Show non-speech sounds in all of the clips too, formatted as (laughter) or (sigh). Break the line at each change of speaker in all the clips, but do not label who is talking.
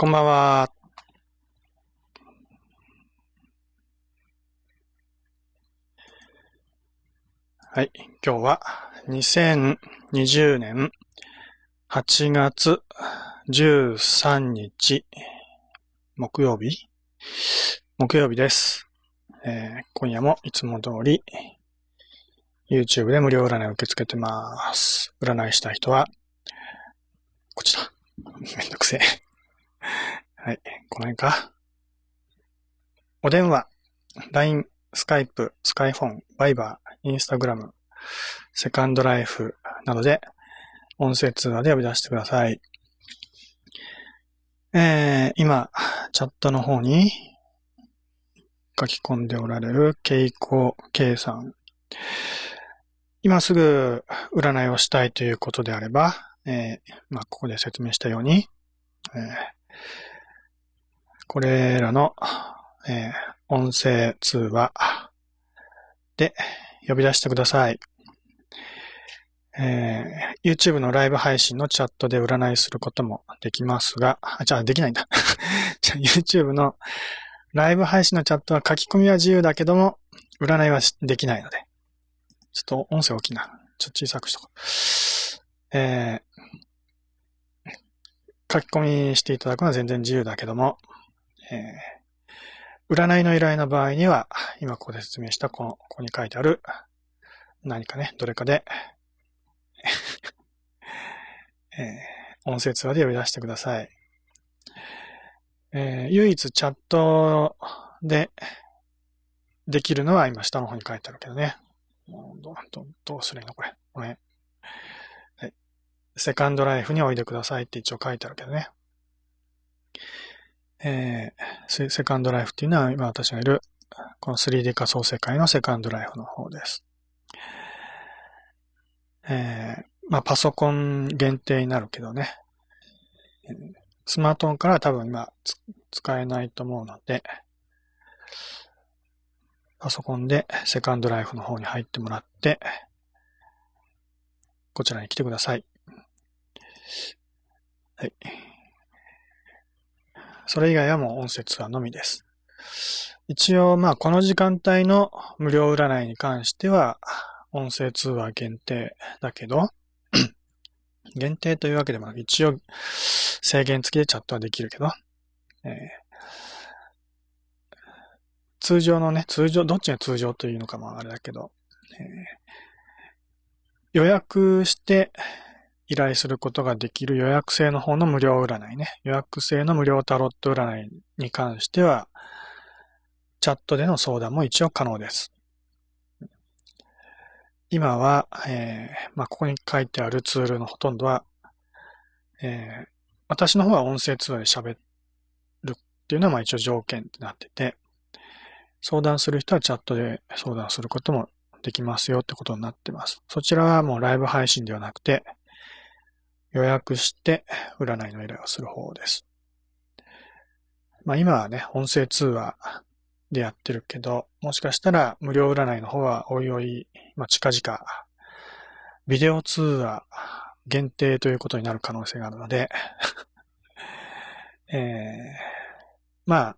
こんばんは。はい。今日は2020年8月13日木曜日木曜日です、えー、今夜もいつも通り YouTube で無料占いを受け付けてます。占いした人はこちだ。めんどくせえ。はい。この辺か。お電話、LINE、スカイプ、スカイフォン、バイバー、インスタグラム、セカンドライフなどで音声通話で呼び出してください。えー、今、チャットの方に書き込んでおられるケイコ K さん。今すぐ占いをしたいということであれば、えー、まあ、ここで説明したように、えー、これらの、えー、音声通話で呼び出してください。えー、YouTube のライブ配信のチャットで占いすることもできますが、あ、じゃあできないんだ。(laughs) じゃあ YouTube のライブ配信のチャットは書き込みは自由だけども、占いはできないので。ちょっと音声大きいな。ちょっと小さくしとこう。えー、書き込みしていただくのは全然自由だけども、えー、占いの依頼の場合には、今ここで説明したこの、ここに書いてある何かね、どれかで (laughs) えー、音声通話で呼び出してください。えー、唯一チャットでできるのは今下の方に書いてあるけどね。どどどうするのこれ。これはい。セカンドライフにおいでくださいって一応書いてあるけどね。えー、セカンドライフっていうのは今私がいるこの 3D 仮想世界のセカンドライフの方です。えー、まあパソコン限定になるけどね。スマートフォンから多分今使えないと思うので、パソコンでセカンドライフの方に入ってもらって、こちらに来てください。はい。それ以外はもう音声ツアーのみです。一応、まあ、この時間帯の無料占いに関しては、音声通話限定だけど、(coughs) 限定というわけでもなく、一応制限付きでチャットはできるけど、えー、通常のね、通常、どっちが通常というのかもあれだけど、えー、予約して依頼することができる予約制の方の無料占いね。予約制の無料タロット占いに関しては、チャットでの相談も一応可能です。今は、えー、まあ、ここに書いてあるツールのほとんどは、えー、私の方は音声通話で喋るっていうのは、まあ一応条件になってて、相談する人はチャットで相談することもできますよってことになってます。そちらはもうライブ配信ではなくて、予約して占いの依頼をする方です。まあ今はね、音声通話でやってるけど、もしかしたら無料占いの方はおいおい、まあ近々、ビデオ通話限定ということになる可能性があるので (laughs) えー、まあ、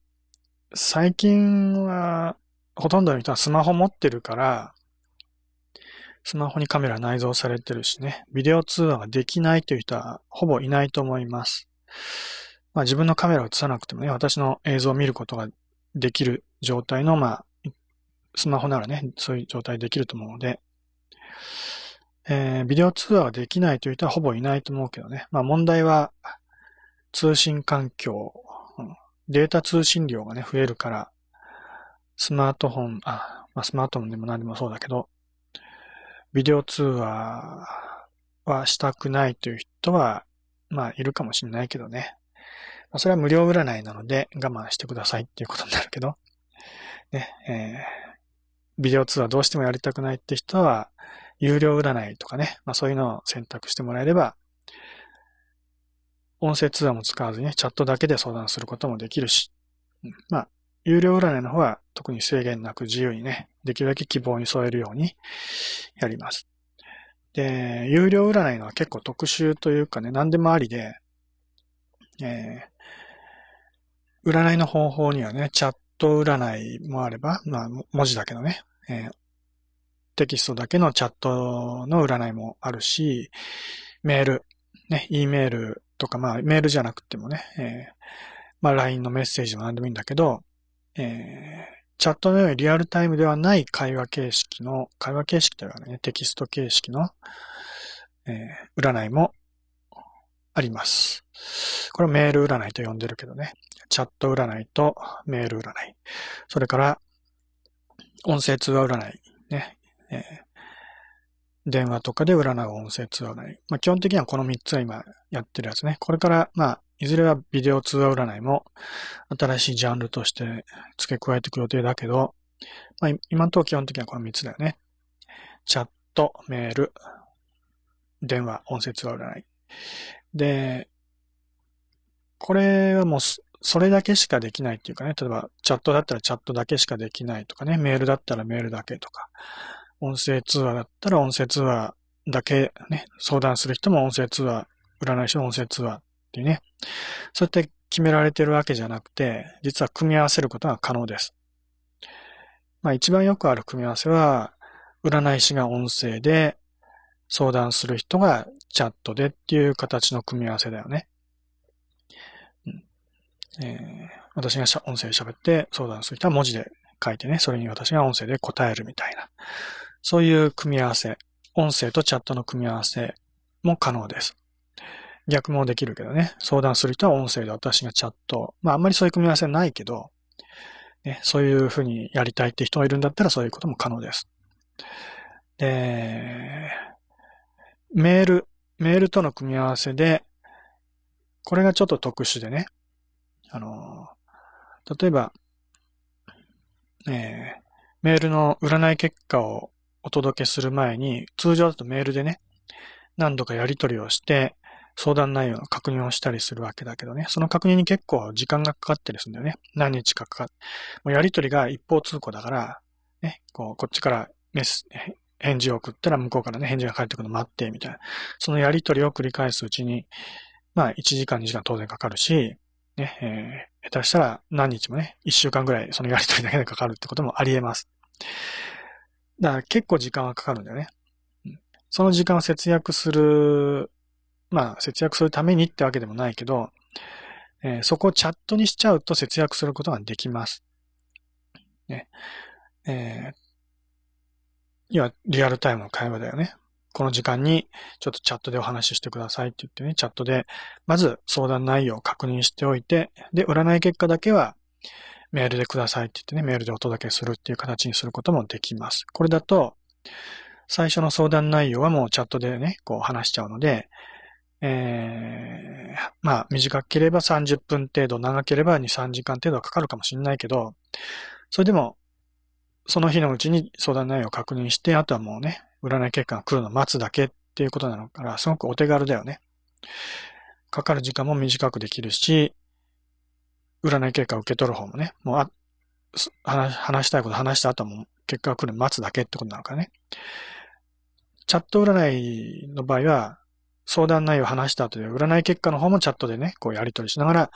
最近は、ほとんどの人はスマホ持ってるから、スマホにカメラ内蔵されてるしね、ビデオ通話ができないという人はほぼいないと思います。まあ自分のカメラを映さなくてもね、私の映像を見ることができる状態の、まあ、スマホならね、そういう状態できると思うので、えー、ビデオ通話ができないという人はほぼいないと思うけどね。まあ問題は、通信環境、データ通信量がね、増えるから、スマートフォン、あ、まあスマートフォンでも何でもそうだけど、ビデオ通話はしたくないという人は、まあいるかもしれないけどね。まあ、それは無料占いなので我慢してくださいっていうことになるけど、ね、えー、ビデオ通話どうしてもやりたくないって人は、有料占いとかね、まあそういうのを選択してもらえれば、音声通話も使わずにね、チャットだけで相談することもできるし、まあ、有料占いの方は特に制限なく自由にね、できるだけ希望に添えるようにやります。で、有料占いのは結構特殊というかね、何でもありで、えー、占いの方法にはね、チャット占いもあれば、まあ、文字だけどね、えー、テキストだけのチャットの占いもあるし、メール、ね、E メールとか、まあ、メールじゃなくてもね、えー、まあ、LINE のメッセージも何でもいいんだけど、えー、チャットのようにリアルタイムではない会話形式の、会話形式というかね、テキスト形式の、えー、占いもあります。これメール占いと呼んでるけどね。チャット占いとメール占い。それから、音声通話占い。ね。えー、電話とかで占う音声通話占い。まあ、基本的にはこの3つは今やってるやつね。これから、まあ、いずれはビデオ通話占いも新しいジャンルとして付け加えていく予定だけど、まあ、今のところ基本的にはこの3つだよね。チャット、メール、電話、音声通話占い。で、これはもうそれだけしかできないっていうかね、例えばチャットだったらチャットだけしかできないとかね、メールだったらメールだけとか、音声通話だったら音声通話だけね、相談する人も音声通話、占い師の音声通話っていうね、そうやって決められてるわけじゃなくて、実は組み合わせることが可能です。まあ一番よくある組み合わせは、占い師が音声で、相談する人がチャットでっていう形の組み合わせだよね。うんえー、私が音声で喋って相談する人は文字で書いてね、それに私が音声で答えるみたいな。そういう組み合わせ、音声とチャットの組み合わせも可能です。逆もできるけどね、相談する人は音声で私がチャット。まああんまりそういう組み合わせないけど、ね、そういうふうにやりたいって人がいるんだったらそういうことも可能です。で、メール、メールとの組み合わせで、これがちょっと特殊でね、あの、例えば、えー、メールの占い結果をお届けする前に、通常だとメールでね、何度かやり取りをして、相談内容の確認をしたりするわけだけどね、その確認に結構時間がかかったりするんだよね。何日かかかっもうやり取りが一方通行だから、ね、こう、こっちからメス、返事を送ったら向こうからね、返事が返ってくるの待って、みたいな。そのやりとりを繰り返すうちに、まあ、1時間、2時間当然かかるし、ね、えー、下手したら何日もね、1週間ぐらいそのやりとりだけでかかるってこともあり得ます。だから結構時間はかかるんだよね。その時間を節約する、まあ、節約するためにってわけでもないけど、えー、そこをチャットにしちゃうと節約することができます。ね。えー、要はリアルタイムの会話だよね。この時間にちょっとチャットでお話ししてくださいって言ってね、チャットで、まず相談内容を確認しておいて、で、占い結果だけはメールでくださいって言ってね、メールでお届けするっていう形にすることもできます。これだと、最初の相談内容はもうチャットでね、こう話しちゃうので、えー、まあ短ければ30分程度、長ければ2、3時間程度はかかるかもしれないけど、それでもその日のうちに相談内容を確認して、あとはもうね、占い結果が来るのを待つだけっていうことなのから、すごくお手軽だよね。かかる時間も短くできるし、占い結果を受け取る方もね、もうあ話話したいこと話した後も結果が来るのを待つだけってことなのかね。チャット占いの場合は、相談内容を話した後で、占い結果の方もチャットでね、こうやり取りしながら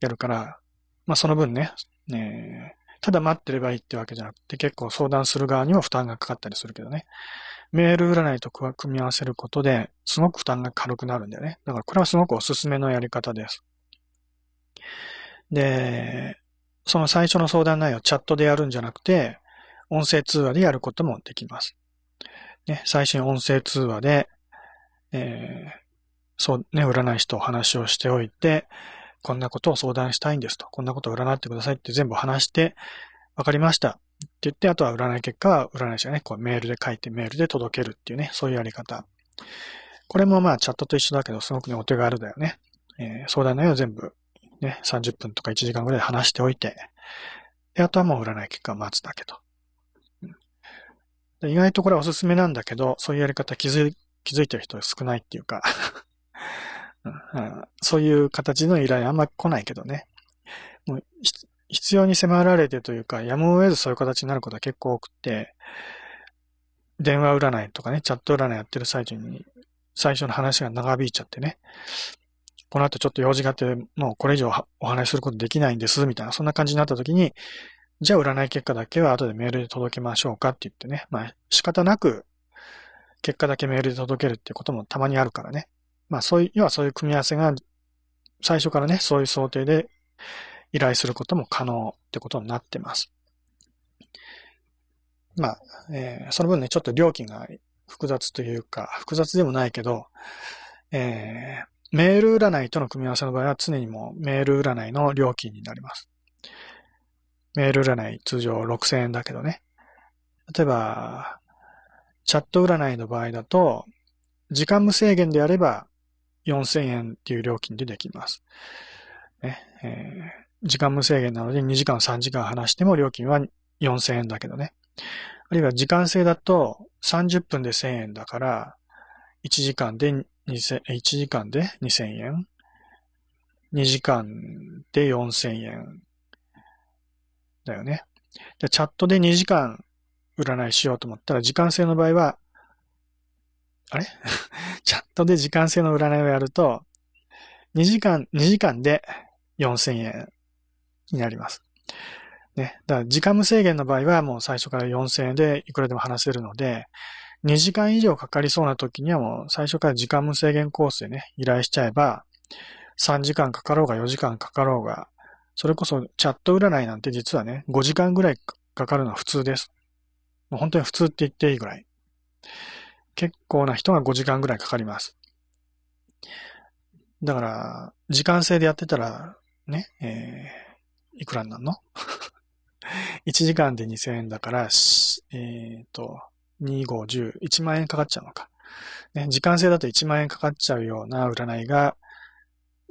やるから、まあその分ね、ねただ待ってればいいってわけじゃなくて、結構相談する側にも負担がかかったりするけどね。メール占いと組み合わせることで、すごく負担が軽くなるんだよね。だからこれはすごくおすすめのやり方です。で、その最初の相談内容をチャットでやるんじゃなくて、音声通話でやることもできます。ね、最初に音声通話で、えー、そうね、占い師とお話をしておいて、こんなことを相談したいんですと。こんなことを占ってくださいって全部話して、わかりました。って言って、あとは占い結果は占い師がね、こうメールで書いてメールで届けるっていうね、そういうやり方。これもまあチャットと一緒だけど、すごくね、お手軽だよね。えー、相談内容全部ね、30分とか1時間ぐらい話しておいて、で、あとはもう占い結果を待つだけと。意外とこれおすすめなんだけど、そういうやり方気づ気づいてる人少ないっていうか、(laughs) そういう形の依頼あんま来ないけどね。もう必要に迫られてというか、やむを得ずそういう形になることは結構多くて、電話占いとかね、チャット占いやってる最中に、最初の話が長引いちゃってね、この後ちょっと用事があって、もうこれ以上お話しすることできないんです、みたいな、そんな感じになった時に、じゃあ占い結果だけは後でメールで届けましょうかって言ってね。まあ仕方なく結果だけメールで届けるっていうこともたまにあるからね。まあそういう、要はそういう組み合わせが最初からね、そういう想定で依頼することも可能ってことになってます。まあ、えー、その分ね、ちょっと料金が複雑というか、複雑でもないけど、えー、メール占いとの組み合わせの場合は常にもメール占いの料金になります。メール占い通常6000円だけどね。例えば、チャット占いの場合だと、時間無制限であれば4000円っていう料金でできます。ねえー、時間無制限なので2時間3時間話しても料金は4000円だけどね。あるいは時間制だと30分で1000円だから、1時間で2000、時間で2000円 ?2 時間で4000円だよね。チャットで2時間占いしようと思ったら、時間制の場合は、あれ？(laughs) チャットで時間制の占いをやると、2時間、2時間で4000円になります。ね。だから時間無制限の場合はもう最初から4000円でいくらでも話せるので、2時間以上かかりそうな時にはもう最初から時間無制限コースでね、依頼しちゃえば、3時間かかろうが4時間かかろうが、それこそチャット占いなんて実はね、5時間ぐらいかかるのは普通です。もう本当に普通って言っていいぐらい。結構な人が5時間ぐらいかかります。だから、時間制でやってたら、ね、えー、いくらになるの (laughs) ?1 時間で2000円だから、えっ、ー、と、2、5、10、1万円かかっちゃうのか。ね、時間制だと1万円かかっちゃうような占いが、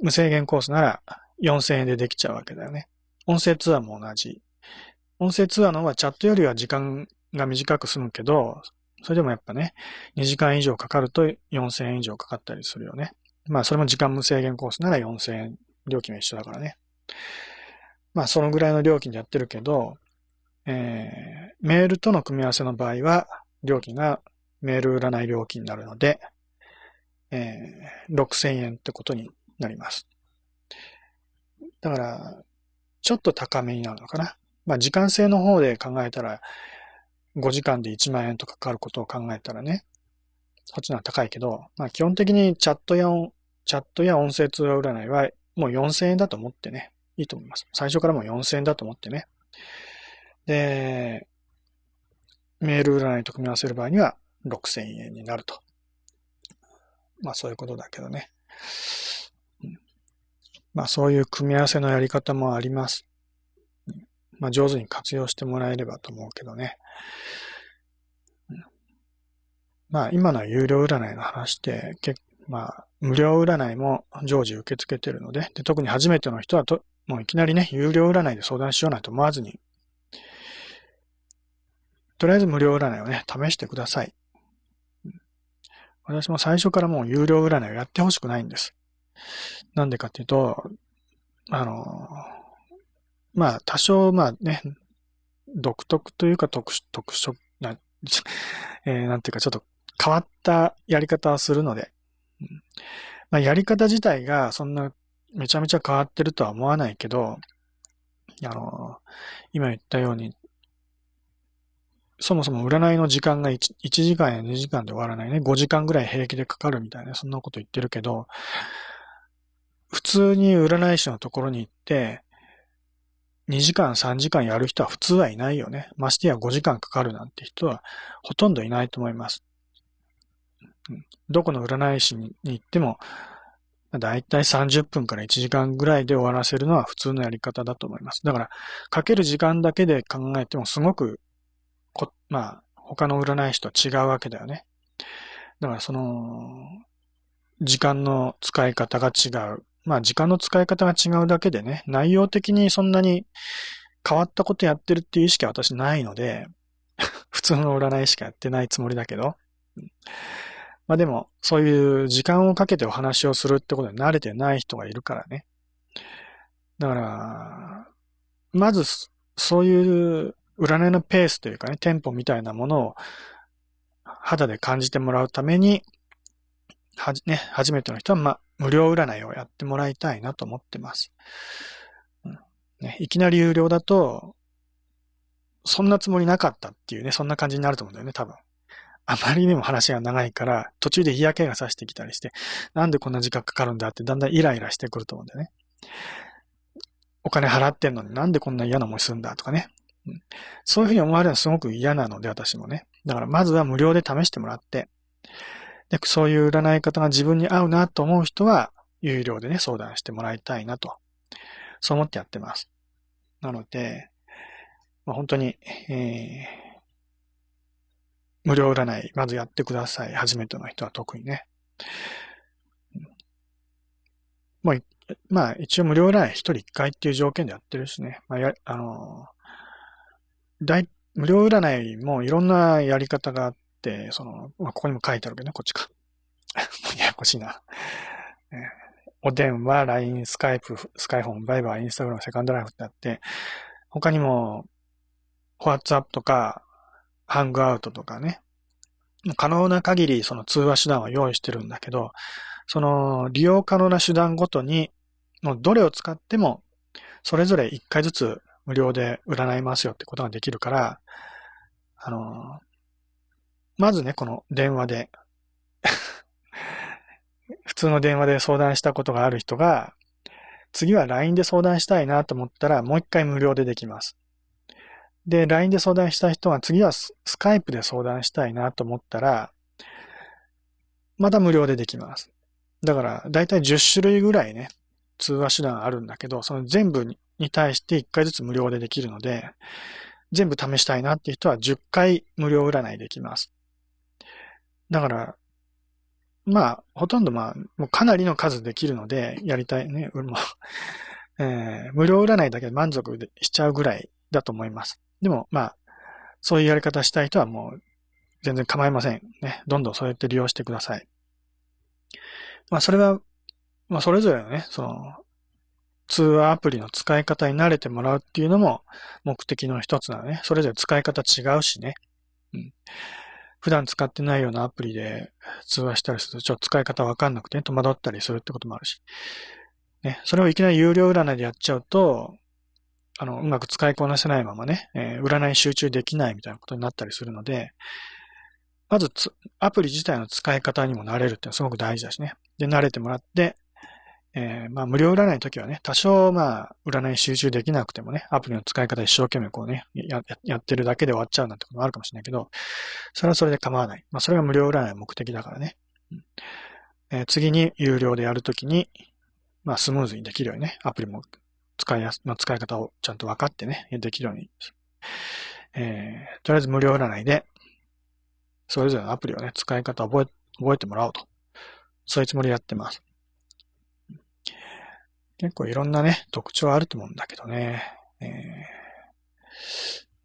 無制限コースなら4000円でできちゃうわけだよね。音声ツアーも同じ。音声ツアーの方はチャットよりは時間が短く済むけど、それでもやっぱね、2時間以上かかると4000円以上かかったりするよね。まあそれも時間無制限コースなら4000円、料金は一緒だからね。まあそのぐらいの料金でやってるけど、えー、メールとの組み合わせの場合は、料金がメール占い料金になるので、えー、6000円ってことになります。だから、ちょっと高めになるのかな。まあ時間制の方で考えたら、5時間で1万円とかかかることを考えたらね、そっちのは高いけど、まあ基本的にチャットや、チャットや音声通話占いはもう4000円だと思ってね、いいと思います。最初からもう4000円だと思ってね。で、メール占いと組み合わせる場合には6000円になると。まあそういうことだけどね。まあそういう組み合わせのやり方もあります。まあ上手に活用してもらえればと思うけどね。まあ今のは有料占いの話で、結まあ無料占いも常時受け付けてるので、で特に初めての人はと、もういきなりね、有料占いで相談しようなんて思わずに、とりあえず無料占いをね、試してください。私も最初からもう有料占いをやってほしくないんです。なんでかっていうと、あの、まあ、多少、まあね、独特というか特殊、特殊、な、(laughs) えー、なんていうかちょっと変わったやり方をするので、うんまあ、やり方自体がそんなめちゃめちゃ変わってるとは思わないけど、あの、今言ったように、そもそも占いの時間が 1, 1時間や2時間で終わらないね。5時間ぐらい平気でかかるみたいな、そんなこと言ってるけど、普通に占い師のところに行って、2時間3時間やる人は普通はいないよね。ましてや5時間かかるなんて人はほとんどいないと思います。どこの占い師に行っても、だいたい30分から1時間ぐらいで終わらせるのは普通のやり方だと思います。だから、かける時間だけで考えてもすごく、まあ、他の占い師とは違うわけだよね。だからその、時間の使い方が違う。まあ時間の使い方が違うだけでね、内容的にそんなに変わったことやってるっていう意識は私ないので、(laughs) 普通の占いしかやってないつもりだけど、まあでも、そういう時間をかけてお話をするってことに慣れてない人がいるからね。だから、まず、そういう占いのペースというかね、テンポみたいなものを肌で感じてもらうために、はじ、ね、初めての人は、ま、無料占いをやってもらいたいなと思ってます。うんね、いきなり有料だと、そんなつもりなかったっていうね、そんな感じになると思うんだよね、多分。あまりにも話が長いから、途中で嫌気がさしてきたりして、なんでこんな時間かかるんだってだんだんイライラしてくると思うんだよね。お金払ってんのになんでこんな嫌な思いするんだとかね。うん、そういうふうに思われるのはすごく嫌なので、私もね。だからまずは無料で試してもらって、で、そういう占い方が自分に合うなと思う人は、有料でね、相談してもらいたいなと。そう思ってやってます。なので、まあ、本当に、えー、無料占い、まずやってください。初めての人は特にね。もう、まあ、一応無料占い一人一回っていう条件でやってるしね。まあ、や、あの、大、無料占いもいろんなやり方があって、その、まあ、ここにも書いてあるけどね、こっちか。(laughs) ややこしいな。お電話、LINE、スカイプ、スカイフォン、バイバイ、インスタグラム、セカンドライフってあって、他にも、WhatsApp とか、ハングアウトとかね、可能な限りその通話手段は用意してるんだけど、その利用可能な手段ごとに、もうどれを使っても、それぞれ一回ずつ無料で占いますよってことができるから、あの、まずね、この電話で (laughs) 普通の電話で相談したことがある人が、次は LINE で相談したいなと思ったら、もう一回無料でできます。で、LINE で相談した人が次はスカイプで相談したいなと思ったら、また無料でできます。だから、だいたい10種類ぐらいね、通話手段あるんだけど、その全部に対して1回ずつ無料でできるので、全部試したいなっていう人は10回無料占いできます。だから、まあ、ほとんどまあ、もうかなりの数できるので、やりたいね、(laughs) もえー、無料占いだけで満足しちゃうぐらいだと思います。でも、まあ、そういうやり方したい人はもう、全然構いません。ね。どんどんそうやって利用してください。まあ、それは、まあ、それぞれのね、その、通話アプリの使い方に慣れてもらうっていうのも目的の一つなのね。それぞれ使い方違うしね。うん。普段使ってないようなアプリで通話したりすると、ちょっと使い方わかんなくて、ね、戸惑ったりするってこともあるし。ね、それをいきなり有料占いでやっちゃうと、あの、うまく使いこなせないままね、えー、占い集中できないみたいなことになったりするので、まずアプリ自体の使い方にも慣れるってのはすごく大事だしね。で、慣れてもらって、えー、まあ、無料占いの時はね、多少、まあ、占い集中できなくてもね、アプリの使い方一生懸命こうね、や、やってるだけで終わっちゃうなんてこともあるかもしれないけど、それはそれで構わない。まあ、それが無料占いの目的だからね。うんえー、次に有料でやるときに、まあ、スムーズにできるようにね、アプリも使いやす、まあ、使い方をちゃんと分かってね、できるように。えー、とりあえず無料占いで、それぞれのアプリをね、使い方を覚え、覚えてもらおうと。そういうつもりでやってます。結構いろんなね、特徴あると思うんだけどね。え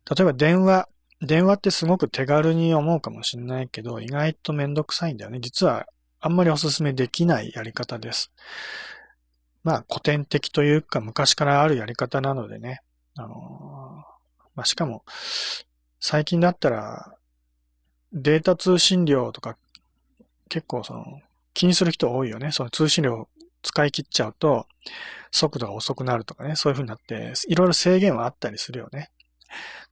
ー、例えば電話。電話ってすごく手軽に思うかもしれないけど、意外とめんどくさいんだよね。実はあんまりお勧めできないやり方です。まあ古典的というか昔からあるやり方なのでね。あのー、まあしかも最近だったらデータ通信量とか結構その気にする人多いよね。その通信量使い切っちゃうと、速度が遅くなるとかね、そういう風になって、いろいろ制限はあったりするよね。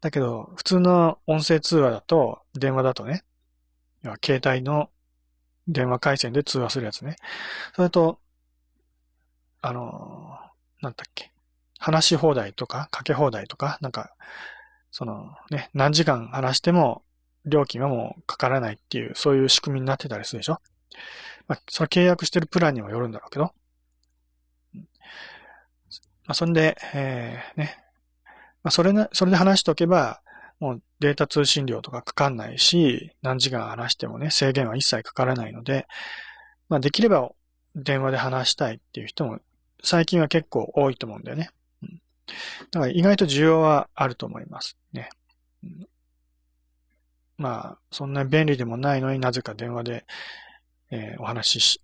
だけど、普通の音声通話だと、電話だとね、要は携帯の電話回線で通話するやつね。それと、あの、なんだっけ、話し放題とか、かけ放題とか、なんか、そのね、何時間話しても料金はもうかからないっていう、そういう仕組みになってたりするでしょまあ、その契約してるプランにもよるんだろうけど。まあ、そんで、えー、ね。まあ、それな、それで話しておけば、もうデータ通信料とかかかんないし、何時間話してもね、制限は一切かからないので、まあ、できれば電話で話したいっていう人も最近は結構多いと思うんだよね。うん、だから意外と需要はあると思いますね。うん、まあ、そんなに便利でもないのになぜか電話で、えー、お話し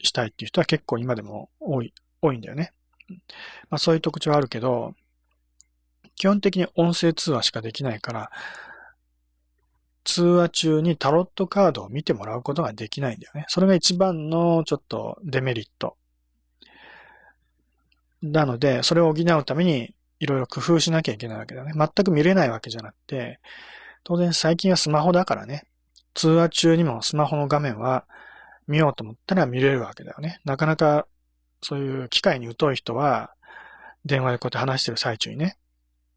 したいっていう人は結構今でも多い、多いんだよね。まあそういう特徴はあるけど、基本的に音声通話しかできないから、通話中にタロットカードを見てもらうことができないんだよね。それが一番のちょっとデメリット。なので、それを補うためにいろいろ工夫しなきゃいけないわけだね。全く見れないわけじゃなくて、当然最近はスマホだからね、通話中にもスマホの画面は見ようと思ったら見れるわけだよね。なかなかそういう機械に疎い人は、電話でこうやって話してる最中にね、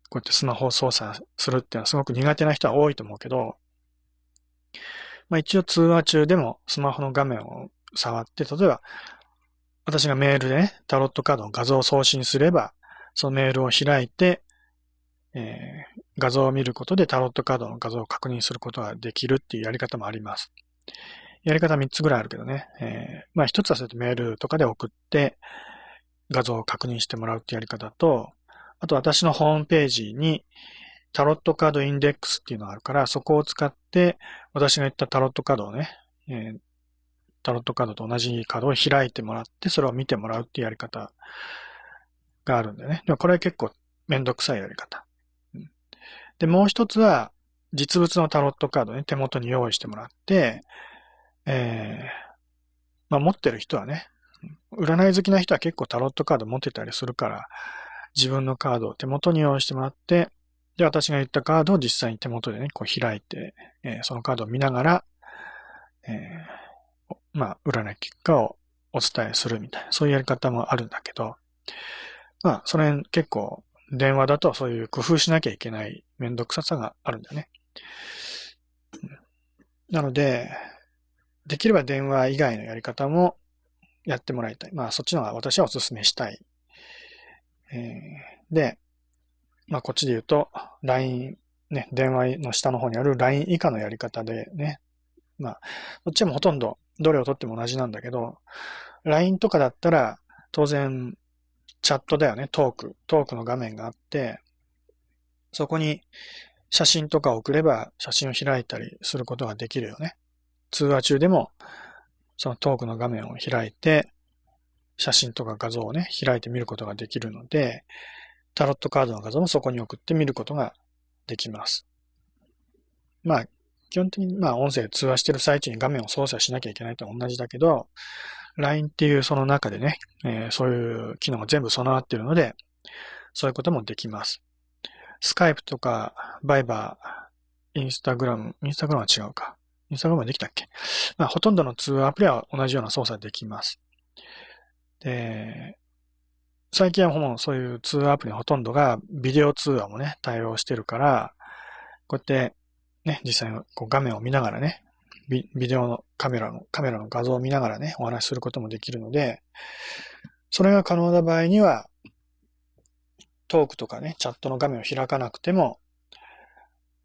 こうやってスマホを操作するっていうのはすごく苦手な人は多いと思うけど、まあ一応通話中でもスマホの画面を触って、例えば私がメールでね、タロットカードの画像を送信すれば、そのメールを開いて、えー、画像を見ることでタロットカードの画像を確認することができるっていうやり方もあります。やり方3つぐらいあるけどね。えー、まあ1つはそうやってメールとかで送って画像を確認してもらうってやり方と、あと私のホームページにタロットカードインデックスっていうのがあるから、そこを使って私が言ったタロットカードをね、えー、タロットカードと同じカードを開いてもらって、それを見てもらうっていうやり方があるんだよね。でもこれは結構めんどくさいやり方。で、もう一つは、実物のタロットカードね、手元に用意してもらって、えー、まあ持ってる人はね、占い好きな人は結構タロットカード持ってたりするから、自分のカードを手元に用意してもらって、で、私が言ったカードを実際に手元でね、こう開いて、えー、そのカードを見ながら、えー、まあ、占い結果をお伝えするみたいな、そういうやり方もあるんだけど、まあ、それ結構電話だとそういう工夫しなきゃいけないめんどくささがあるんだよね。なので、できれば電話以外のやり方もやってもらいたい。まあそっちの方が私はお勧めしたい。えー、で、まあこっちで言うと LINE、ね、電話の下の方にある LINE 以下のやり方でね、まあ、こっちもほとんどどれを取っても同じなんだけど、LINE とかだったら当然チャットだよね、トーク。トークの画面があって、そこに写真とか送れば写真を開いたりすることができるよね。通話中でも、そのトークの画面を開いて、写真とか画像をね、開いて見ることができるので、タロットカードの画像もそこに送って見ることができます。まあ、基本的にまあ音声通話してる最中に画面を操作しなきゃいけないと同じだけど、LINE っていうその中でね、えー、そういう機能が全部備わってるので、そういうこともできます。スカイプとか、バイバー、インスタグラム、インスタグラムは違うか。インスタグラムできたっけ？まあ、ほとんどの通話アプリは同じような操作できます。で、最近はもうそういう通話アプリのほとんどがビデオ通話もね、対応してるから、こうやってね、実際にこう画面を見ながらね、ビビデオのカメラの、カメラの画像を見ながらね、お話しすることもできるので、それが可能な場合には、トークとかね、チャットの画面を開かなくても、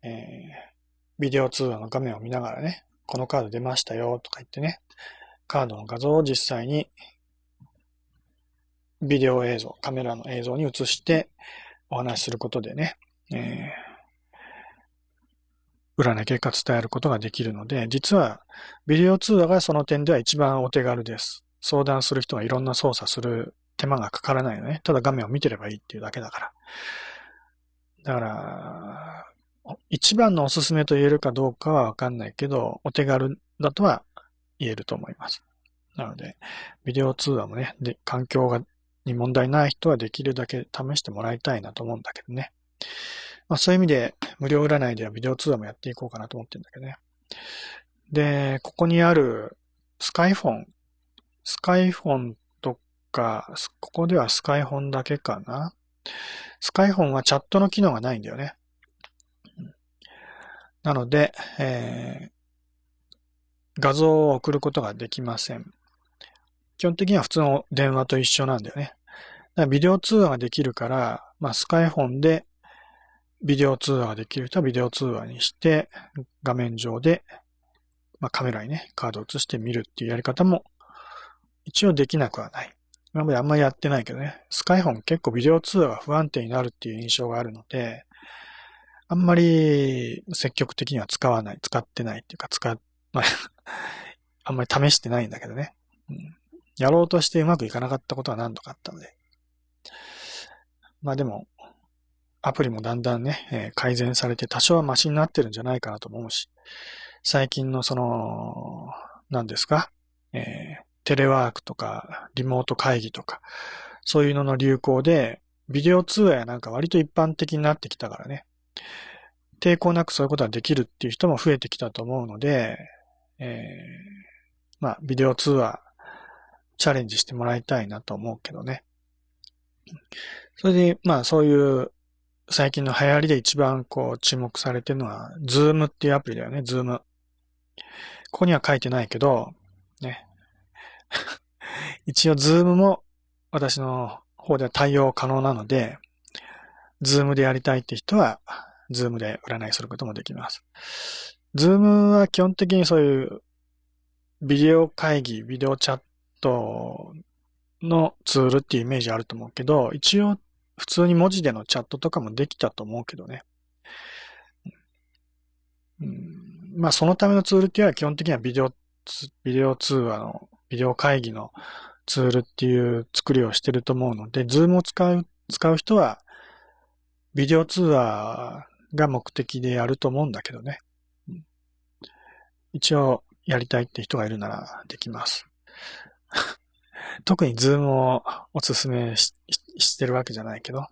えー、ビデオ通話の画面を見ながらね、このカード出ましたよとか言ってね、カードの画像を実際にビデオ映像、カメラの映像に映してお話しすることでね、えー占い結果伝えることができるので、実はビデオ通話がその点では一番お手軽です。相談する人がいろんな操作する手間がかからないよね。ただ画面を見てればいいっていうだけだから。だから、一番のおすすめと言えるかどうかはわかんないけど、お手軽だとは言えると思います。なので、ビデオ通話もね、で環境がに問題ない人はできるだけ試してもらいたいなと思うんだけどね。まあそういう意味で、無料占いではビデオ通話もやっていこうかなと思ってるんだけどね。で、ここにあるスカイフォン。スカイフォンとか、ここではスカイフォンだけかな。スカイフォンはチャットの機能がないんだよね。なので、えー、画像を送ることができません。基本的には普通の電話と一緒なんだよね。だからビデオ通話ができるから、まあ、スカイフォンでビデオ通話ができる人はビデオ通話にして、画面上で、まあ、カメラにね、カードを映して見るっていうやり方も、一応できなくはない。今まであんまりやってないけどね、スカイフォン結構ビデオ通話が不安定になるっていう印象があるので、あんまり積極的には使わない、使ってないっていうか、使 (laughs) まあ、あんまり試してないんだけどね、うん。やろうとしてうまくいかなかったことは何度かあったので。まあでも、アプリもだんだんね、えー、改善されて多少はマシになってるんじゃないかなと思うし、最近のその、何ですか、えー、テレワークとか、リモート会議とか、そういうのの流行で、ビデオ通話やなんか割と一般的になってきたからね、抵抗なくそういうことができるっていう人も増えてきたと思うので、えー、まあ、ビデオ通話、チャレンジしてもらいたいなと思うけどね。それで、まあ、そういう最近の流行りで一番こう注目されてるのは、 Zoom っていうアプリだよね、 Zoom。ここには書いてないけど、ね。(laughs) 一応 Zoom も私の方では対応可能なので、 Zoom でやりたいって人は、 Zoom で占いすることもできます。 Zoom は基本的にそういうビデオ会議、ビデオチャットのツールっていうイメージあると思うけど、一応普通に文字でのチャットとかもできたと思うけどね。うん、まあそのためのツールっていうのは基本的にはビデオ、ビデオ通話の、ビデオ会議のツールっていう作りをしてると思うので、 Zoomを使う、使う人は、ビデオ通話が目的でやると思うんだけどね。一応やりたいって人がいるならできます。(laughs) 特にズームをおすすめししてるわけじゃないけど。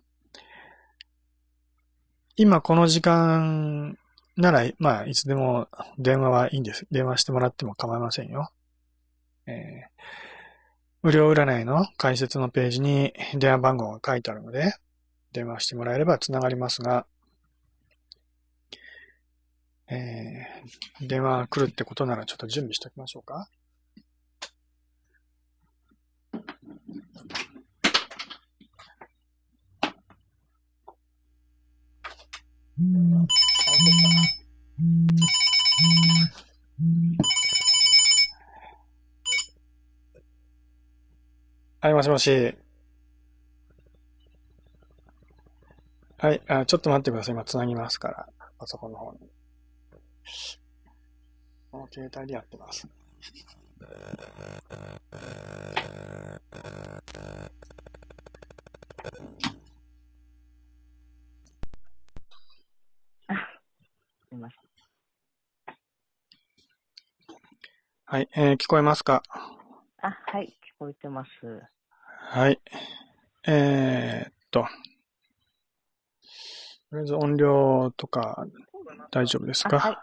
今この時間なら、まあ、いつでも電話はいいんです。電話してもらっても構いませんよ。えー、無料占いの解説のページに電話番号が書いてあるので、電話してもらえれば繋がりますが、えー、電話来るってことならちょっと準備しておきましょうか。はい、もしもし。はい、あちょっと待ってください。今、つなぎますから。パソコンの方に。この携帯でやってます。
すみません。
はい、えー、聞こえますか？
あ、はい、聞こえてます。
はい。えー、っと。とりあえず音量とか大丈夫ですか？
は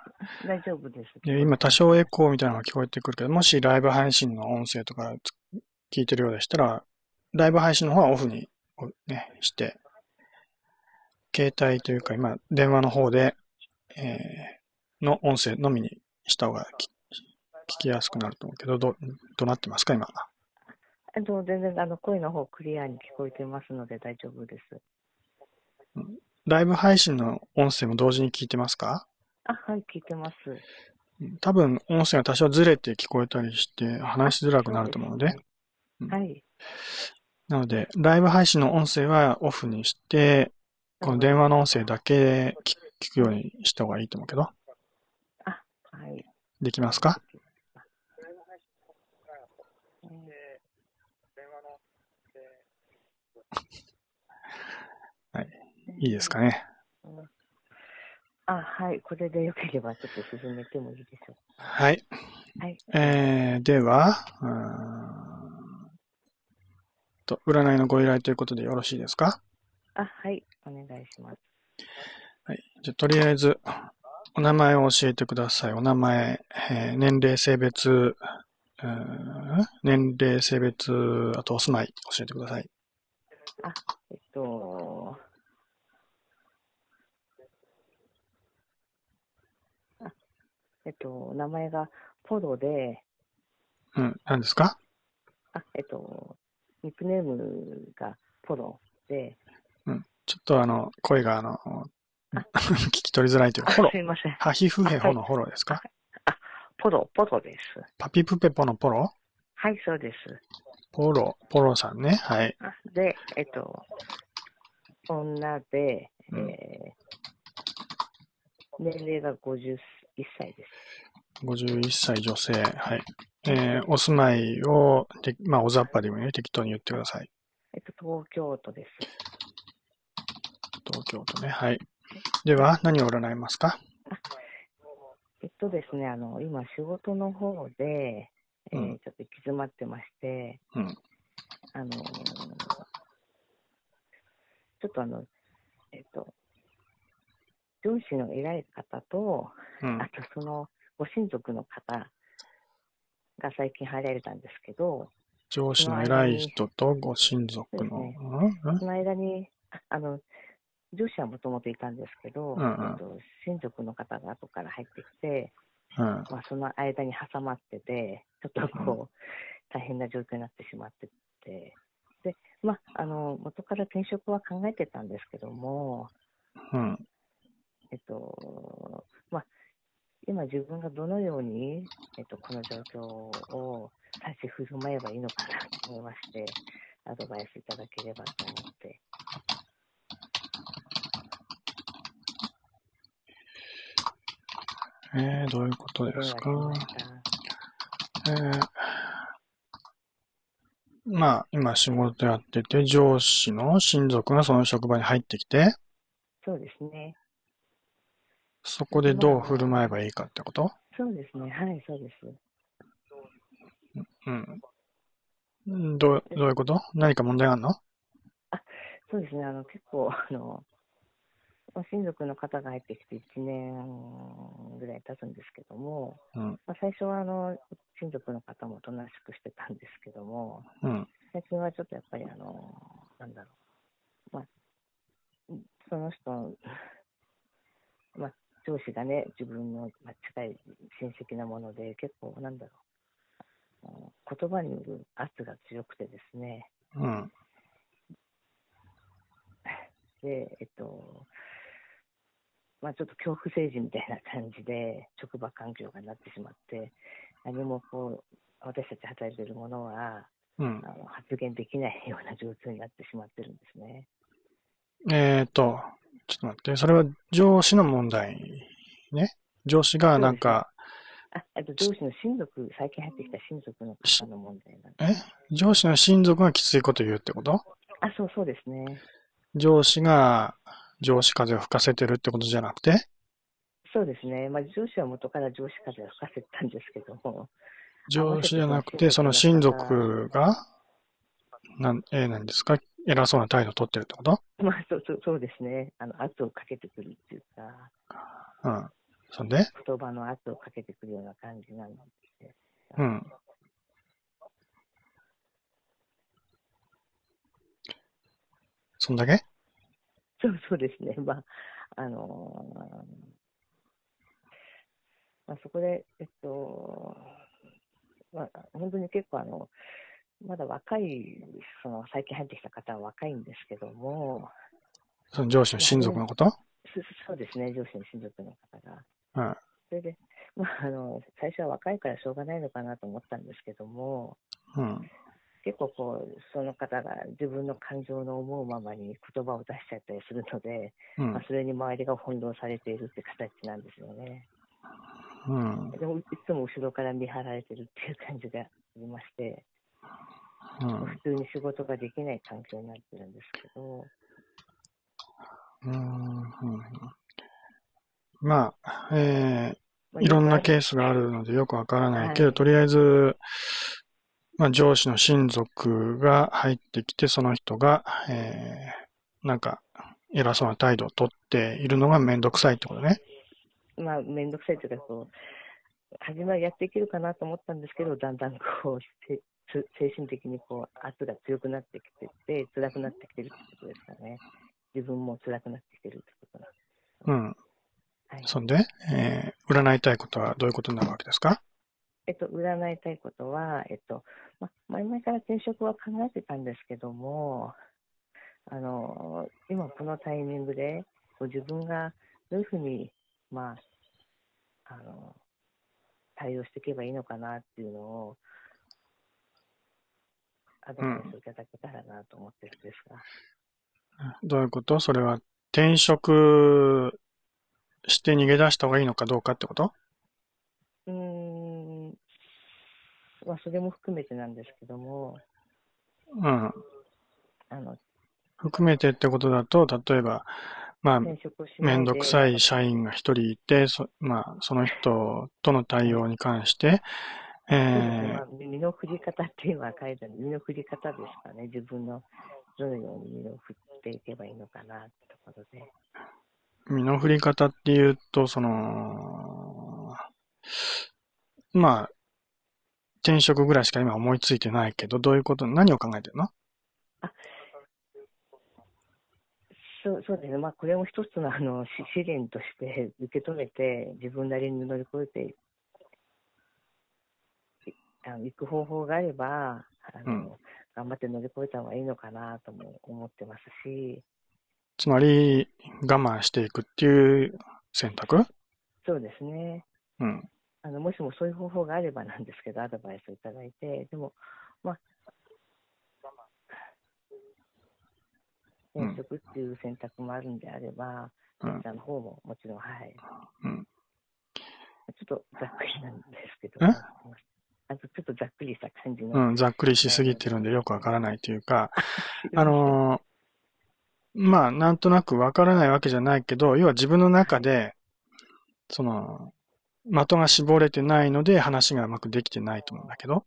い、大丈夫です。で
今多少エコーみたいなのが聞こえてくるけど、もしライブ配信の音声とか聞いてるようでしたら、ライブ配信の方はオフに、ね、して、携帯というか今電話の方でえー、の音声のみにした方が聞きやすくなると思うけど、ど、どうなってますか、今。
えっと、全然、あの、声の方クリアに聞こえてますので大丈夫です。
ライブ配信の音声も同時に聞いてますか？
あ、はい、聞いてます。
多分、音声が多少ずれて聞こえたりして、話しづらくなると思うので。で
ね、はい。
なので、ライブ配信の音声はオフにして、この電話の音声だけ聞聞くようにした方がいいと思うけど。
あ、はい。
できますか？はい。いいですかね。
あ、はい。これでよければちょっと進めてもいいでしょう
はい。
はい。
えー、では、うんと、占いのご依頼ということでよろしいですか？
あ、はい。お願いします。
はい。じゃとりあえず、お名前を教えてください。お名前、えー、年齢、性別、年齢、性別、あとお住まい、教えてください。
あ、えっと、あ、えっと、名前がポロで、
うん、何ですか？
あ、えっと、ニックネームがポロで、
うん、ちょっとあの、声があの、(laughs) 聞き取りづらいというか、ロ。
すいません。
ハヒフヘホのフォローですか？
あ、ポロ、ポロです。
パピプペポのポロ？
はい、そうです。
ポロ、ポロさんね。はい。
で、えっと、女で、えー、年齢が51歳です。
51歳女性。はい。えー、お住まいを、でまあ、おざっぱでもね、適当に言ってください。
えっと、東京都です。
東況とね。はい。では、何を占いますか？
えっとですね、あの、今仕事の方で、えー
うん
ちょっと行き詰まってまして、
うん。
あのーちょっとあの、えっと、上司の偉い方と、
うん
あ。とそのご親族の方が最近入られたんですけど、
上司の偉い人とご親族の。
そうです
うん？うん？
その間に、ああの、上司はもともといたんですけど、
うんうん
と、親族の方が後から入ってきて、
うん。
まあ、その間に挟まってて、ちょっとこう、大変な状況になってしまってて、で、まあ、あの、元から転職は考えてたんですけども、
うん。
えっと、まあ、今自分がどのように、えっと、この状況を立ち振る舞えばいいのかなと思いまして、アドバイスいただければと思って。
えー、どういうことですか？えー、まあ、今仕事やってて、上司の親族がその職場に入ってきて、
そうですね。
そこでどう振る舞えばいいかってこと？
そうですね。はい、そうです。
うん。どう、どういうこと？何か問題あるの？
そうですね。あの、結構、(laughs) あの、まあ親族の方が入ってきて1年ぐらい経つんですけども、
うん。
まあ、最初はあの親族の方もおとなしくしてたんですけども、
うん。
最近はちょっとやっぱりあの、なんだろう、まあ、その人、まあ、上司がね、自分のまあ近い親戚なもので、結構なんだろう、言葉による圧が強くてですね、
うん。
で、えっと、まあ、ちょっと恐怖政治みたいな感じで、職場環境がなってしまって、何もこう、私たち働いているものは、
うん。
あの発言できないような状況になってしまってるんですね。
えーと、ちょっと待って、それは上司の問題ね。上司がなんか、
あ、あと上司の親族、最近入ってきた親族の方の問題なん。
え？上司の親族がきついこと言うってこと？
あ、そうそうですね。
上司が上司風を吹かせてるってことじゃなくて？
そうですね。まあ、上司は元から上司風は吹かせてたんですけども、
上司じゃなくて、その親族が、なん、えー、何ですか？偉そうな態度を取ってるってこと？
まあ、そうそうそうですね。あの、圧をかけてくるっていうか、
うん。そんで？
言葉の圧をかけてくるような感じなので。
うん。そんだけ？
そうそうですね。まあ、あのーまあ、そこで、えっと、まあ、本当に結構あの、まだ若い、その最近入ってきた方は若いんですけども、
その上司の親族のこと？
そそうですね、上司の親族の方が。
うん。
それで、まあ、あの、最初は若いからしょうがないのかなと思ったんですけども、
うん。
結構こう、その方が自分の感情の思うままに言葉を出しちゃったりするので、
うん
まあ、。それに周りが翻弄されているって形なんですよね。
うん。
でもいつも後ろから見張られてるっていう感じがありまして、
うん。
普通に仕事ができない環境になってるんですけど、
うん。うんまあ、え
まあ
ー、いろんなケースがあるのでよくわからないけど、
はい
とりあえず、まあ、上司の親族が入ってきて、その人が、えー、なんか、偉そうな態度をとっているのがめんどくさいってことね。
まあ、めんどくさいというか、こう、初めはやっていけるかなと思ったんですけど、だんだんこう、せつ精神的にこう、圧が強くなってきてて、辛くなってきてるってことですかね。自分も辛くなってきてるってことなんです。
うん。
はい。
そんで、えー、占いたいことはどういうことになるわけですか？
えっと、占いたいことは、えっと、ま、前々から転職は考えてたんですけども、あの、今このタイミングで、こう自分がどういうふうに、まあ、あの、対応していけばいいのかなっていうのを、アドバイスいただけたらなと思ってるんですが。
どういうこと？それは転職して逃げ出した方がいいのかどうかってこと？
うーん、まあ、それも含めてなんですけども、
うん。
あの、
含めてってことだと、例えば、まあ、
転職しないで。
めんどくさい社員が一人いて、そまあ、その人との対応に関して、え
まあ身の振り方っていうのは書いてある身の振り方ですかね。自分のどのように身を振っていけばいいのかなってところで。
ー、身の振り方っていうと、その、まあ、転職ぐらいしか今思いついてないけど、どういうこと、何を考えてるの？
そうそうですね、まあ、これも一つのあのし試練として受け止めて、自分なりに乗り越えていあの行く方法があればあの、
うん。
頑張って乗り越えた方がいいのかなとも思ってますし、
つまり、我慢していくっていう選択？
そうですね、
うん。
あのもしもそういう方法があればなんですけど、アドバイスをいただいて、でも、まあ、
うん。
転職っていう選択もあるんであれば、
うん。
そちらの方ももちろん、はい。
うん。
ちょっとざっくりなんですけど、
え
あとちょっとざっくりした感じの。
うん、ざっくりしすぎてるんでよくわからないというか、(laughs) あのーまあ、なんとなくわからないわけじゃないけど、要は自分の中で、その、的が絞れてないので話がうまくできてないと思うんだけど、
は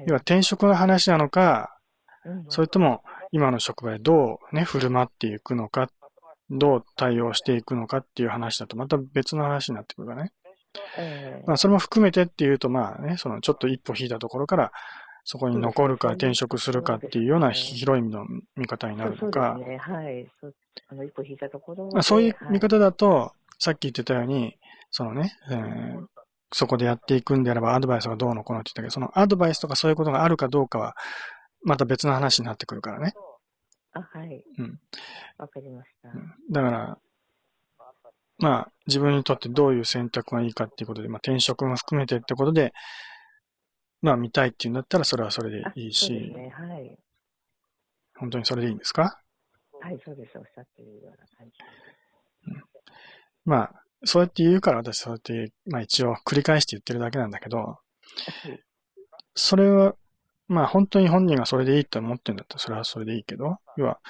い。
要は転職の話なのか、
うん。
それとも今の職場でどうね、振る舞っていくのか、どう対応していくのかっていう話だとまた別の話になってくるからね。
ええ
まあ、それも含めてっていうと、まあね、そのちょっと一歩引いたところから、そこに残るか転職するかっていうような広い意味の見方になるのか
そう、はい。あの一歩引いたところで、
まあ、そういう
はい
見方だと、さっき言ってたように、そのね、えーそこでやっていくんであればアドバイスがどうのこうのって言ったけど、そのアドバイスとかそういうことがあるかどうかは、また別の話になってくるからね。
あ、はい。
うん。
わかりました。
だから、まあ、自分にとってどういう選択がいいかっていうことで、まあ、転職も含めてってことで、まあ、見たいっていうんだったらそれはそれで
あ
いいし、
ね、はい。
本当にそれでいいんですか？
はい、そうです。おっしゃってるような感じ。
まあ、そうやって言うから私そうやって、まあ一応繰り返して言ってるだけなんだけど、
はい
それは、まあ本当に本人がそれでいいと思ってんだったらそれはそれでいいけど、要は、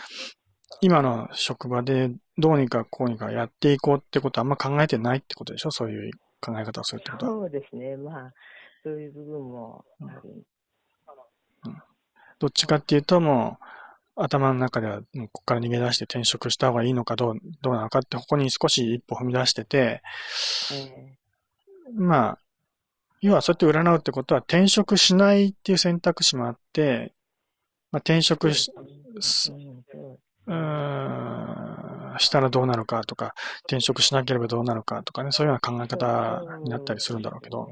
今の職場でどうにかこうにかやっていこうってことはあんま考えてないってことでしょ？そういう考え方をするってことは。
そうですね、まあ、そういう部分もある。
どっちかっていうともう、頭の中ではもうここから逃げ出して転職した方がいいのかどう、どうなのかってここに少し一歩踏み出してて、
え
まあ、要はそうやって占うってことは転職しないっていう選択肢もあって、まあ、転
ー
職し、
うう
ーんしたらどうなるかとか、転職しなければどうなるかとかね、そういうような考え方になったりするんだろうけど。
そ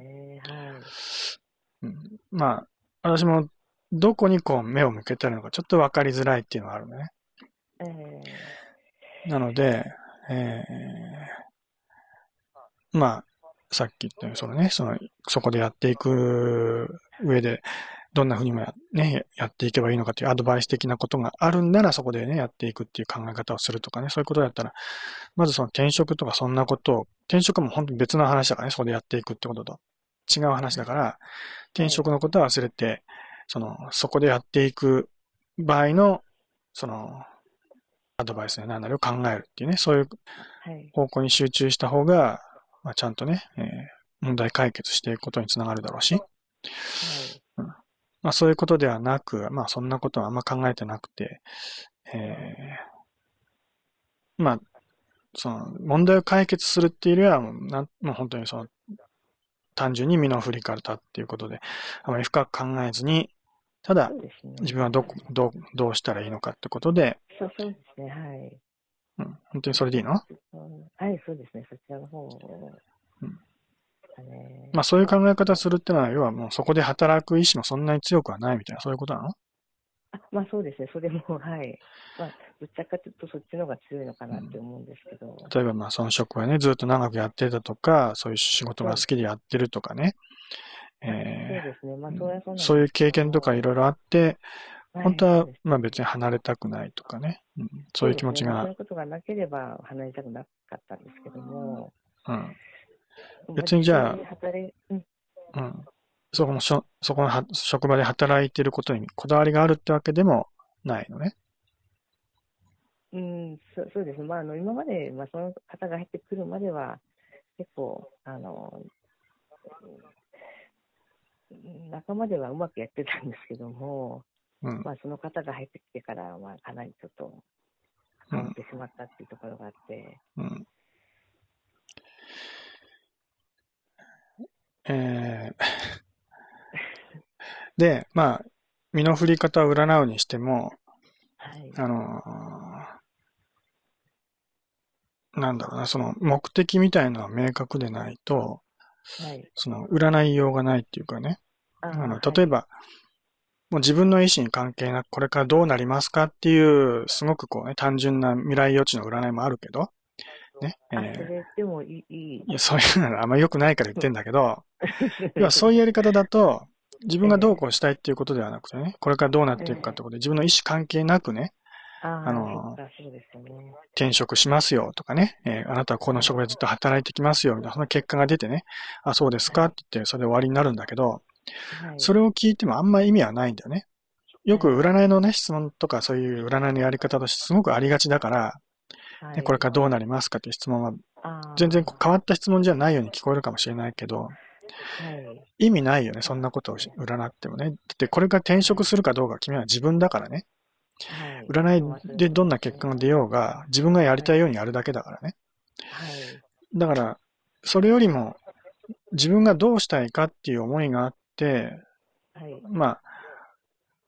う、
んまあ、私もどこにこう目を向けたらいいのかちょっとわかりづらいっていうのがあるね。
え
なので、えーまあ、さっき言ったように、そのね、その、そこでやっていく上で、どんな風にもや,、ね、やっていけばいいのかっていうアドバイス的なことがあるんなら、そこでね、やっていくっていう考え方をするとかね、そういうことだったら、まずその転職とかそんなことを、転職も本当に別の話だからね、そこでやっていくってことと違う話だから、転職のことは忘れて、その、そこでやっていく場合の、その、アドバイスや何なりを考えるっていうね、そういう。方向に集中した方が、まあ、ちゃんとね、えー問題解決していくことにつながるだろうし、
はい。
まあそういうことではなく、まあそんなことはあんま考えてなくて、えーまあ、その問題を解決するっていうよりは、もうなんもう本当にその、単純に身の振り方っていうことで、あまり深く考えずに、ただ。自分はどこ、どう、どうしたらいいのかってことで、
そうそうですね、はい。
うん、本当にそれでいいの？
うんはい、そうですね、そちらの方を。
うん
ね
まあそういう考え方するってのは、要はもうそこで働く意志もそんなに強くはないみたいな、そういうことなの？
あまあそうですね、それも、はい。まあ、どちらかというとそっちの方が強いのかなって思うんですけど。
例えばまあその職はね、ずっと長くやってたとか、そういう仕事が好きでやってるとかね、
そう
え
ですね、まあ
ー
それはそう
そういう経験とかいろいろあって、本当はまあ別に離れたくないとかね、うん。そういう気持ちが
そうね。いう、ことがなければ離れたくなかったんですけども。
うん、別にじゃあ
うん
うん。そこのしょ、そこのは職場で働いてることにこだわりがあるってわけでもないのね。
うん、そそうですね。まあ、あの、今まで、まあ、その方が入ってくるまでは、結構、あの、うん仲間ではうまくやってたんですけども、
うん。
まあ、その方が入ってきてから、まあ、かなりちょっと変わってしまったっていうところがあって、
うん。えーで、まあ、身の振り方を占うにしても、
はい。
あのーなんだろうな、その目的みたいのは明確でないと、
はい。
その占いようがないっていうかね、
あ
あの、例えば、もう自分の意思に関係なくこれからどうなりますかっていう、すごくこうね、単純な未来予知の占いもあるけど、ね、え
あ、そ
ー
れでもいい、い
や、そういうのはあんま良くないから言ってんだけど、要はそういうやり方だと、(laughs) 自分がどうこうしたいっていうことではなくてね、これからどうなっていくかってことで、自分の意思関係なくね、
あ
あの。転職しますよとかね、えーあなたはこの職場でずっと働いてきますよみたいな、その結果が出てね、あ、そうですかって言って、それで終わりになるんだけど、
はい。
それを聞いてもあんま意味はないんだよね。よく占いのね、質問とかそういう占いのやり方としてすごくありがちだから、
はい
ねこれからどうなりますかっていう質問は全然変わった質問じゃないように聞こえるかもしれないけど、
はい。
意味ないよね、そんなことをし占ってもね。だってこれから転職するかどうか決めるのは自分だからね。
はい。
占いでどんな結果が出ようが、自分がやりたいようにやるだけだからね。
はい。
だから、それよりも、自分がどうしたいかっていう思いがあって、
はい。
まあ、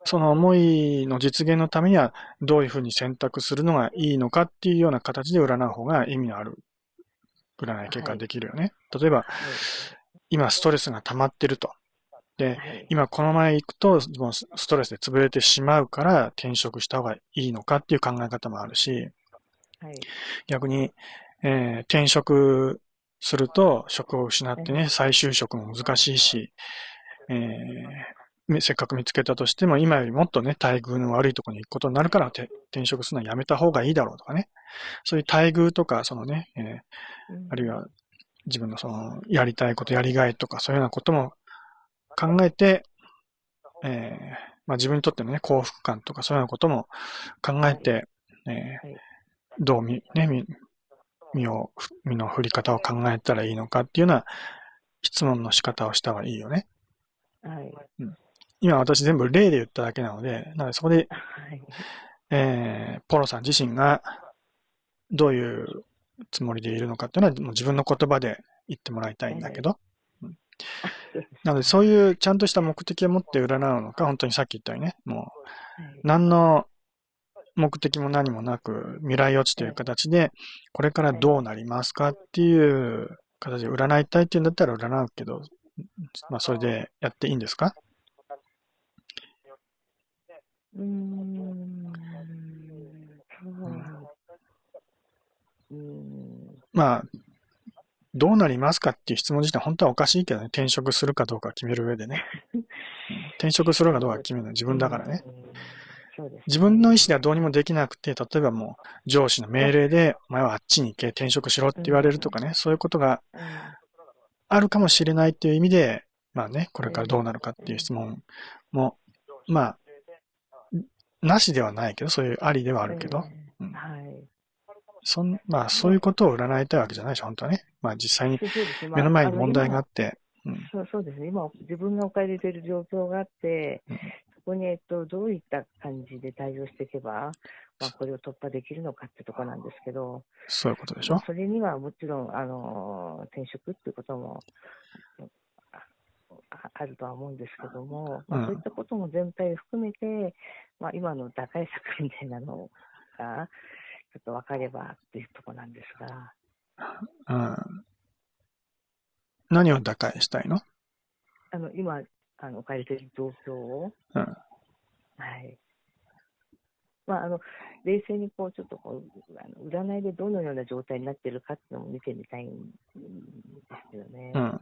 その思いの実現のためには、どういうふうに選択するのがいいのかっていうような形で占う方が意味のある占い結果ができるよね。例えば、今ストレスが溜まってると。で、
はい。
今このまま行くと、もうストレスで潰れてしまうから転職した方がいいのかっていう考え方もあるし、
はい。
逆に、えー転職すると職を失ってね、再就職も難しいし、えーみせっかく見つけたとしても、今よりもっとね、待遇の悪いところに行くことになるから、て転職するのはやめた方がいいだろうとかね。そういう待遇とか、そのね、えー
うん
あるいは自分のその、やりたいこと、やりがいとか、そういうようなことも考えて、えーまあ自分にとってのね、幸福感とか、そういうようなことも考えて、えー
はい
どうみ、ね、み、身を、身の振り方を考えたらいいのかっていうような質問の仕方をした方がいいよね。
はい。
今私全部例で言っただけなので、なのでそこで、
はい。
えーポロさん自身がどういうつもりでいるのかっていうのはもう自分の言葉で言ってもらいたいんだけど、なのでそういうちゃんとした目的を持って占うのか、本当にさっき言ったようにね、もう
はい
何の目的も何もなく未来予知という形で、これからどうなりますかっていう形で占いたいっていうんだったら占うけど、まあそれでやっていいんですか？
うーん。そう。ん。
まあ、どうなりますかっていう質問自体本当はおかしいけどね、転職するかどうか決める上でね。うん転職するかどうか決めるのは自分だからね。自分の意思ではどうにもできなくて、例えばもう上司の命令で、お前はあっちに行け、転職しろって言われるとかね、そういうことが
うん
あるかもしれないっていう意味で、まあね、これからどうなるかっていう質問も、まあ、なしではないけど、そういうありではあるけど、うん。
はい。
そん、まあそういうことを占いたいわけじゃないでしょ、本当はね。まあ実際に目の前に問題があって、うん。
今そうそうですね。今、自分が置かれている状況があって
うん、
そこに、えっと、どういった感じで対応していけば、まあ、これを突破できるのかってところなんですけど、
そういうことでしょ？
それにはもちろん、あの、転職っていうことも、ああるとは思うんですけども、まあ、
うん。
そういったことも全体を含めて、まあ、今の打開策みたいなのが、ちょっと分かればっていうところなんですが、
うん。何を打開したいの？
あの、今、あの、置かれている状況を、
うん。
はい。まあ、あの、冷静にこう、ちょっとこう、あの占いでどのような状態になっているかっていうのも見てみたいんですよね。
うん。
は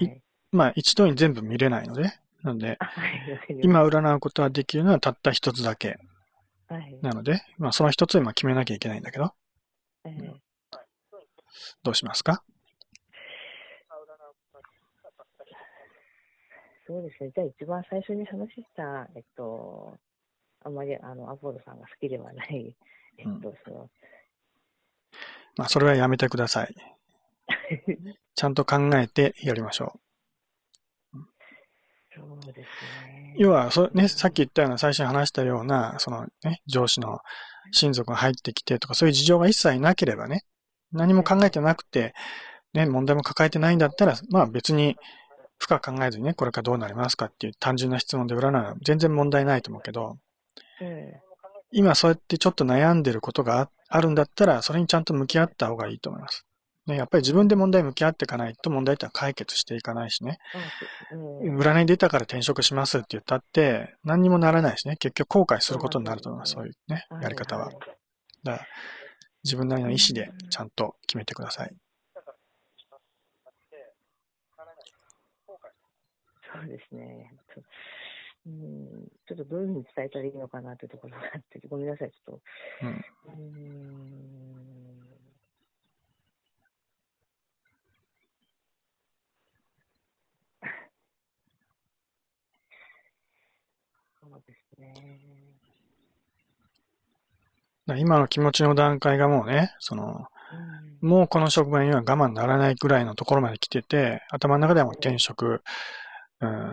い。
まあ一度に全部見れないので、なので、今占うことができるのはたった一つだけ。
たはい。
なので、まあその一つを今決めなきゃいけないんだけど、
ええ。
どうしますか？
そうですね。じゃあ一番最初に話した、えっと、あまりあのアポロさんが好きではないえっと、その、
まあ、それはやめてください。ちゃんと考えてやりましょ
そうですね。
う。要は、そね、さっき言ったような、最初に話したような、そのね、上司の親族が入ってきてとか、そういう事情が一切なければね、何も考えてなくて、ね、問題も抱えてないんだったら、まあ別に深く考えずにね、これからどうなりますかっていう単純な質問で占うのは全然問題ないと思うけど、
え
今そうやってちょっと悩んでることがああるんだったら、それにちゃんと向き合った方がいいと思います。ね、やっぱり自分で問題向き合っていかないと問題ってのは解決していかないしね。
うええ
占い出たから転職しますって言ったって、何にもならないしね。結局後悔することになると思います。そういうね、やり方は。だから自分なりの意思でちゃんと決めてください。
そうですね。ちょうん、ちょっとどういうふうに伝えたらいいのかなというところがあって、ごめんなさい、ちょっと。
うん。
うーん。そうですね。
だから今の気持ちの段階がもうね、その、
うん
もうこの職場には我慢ならないぐらいのところまで来てて、頭の中ではもう転職、うん、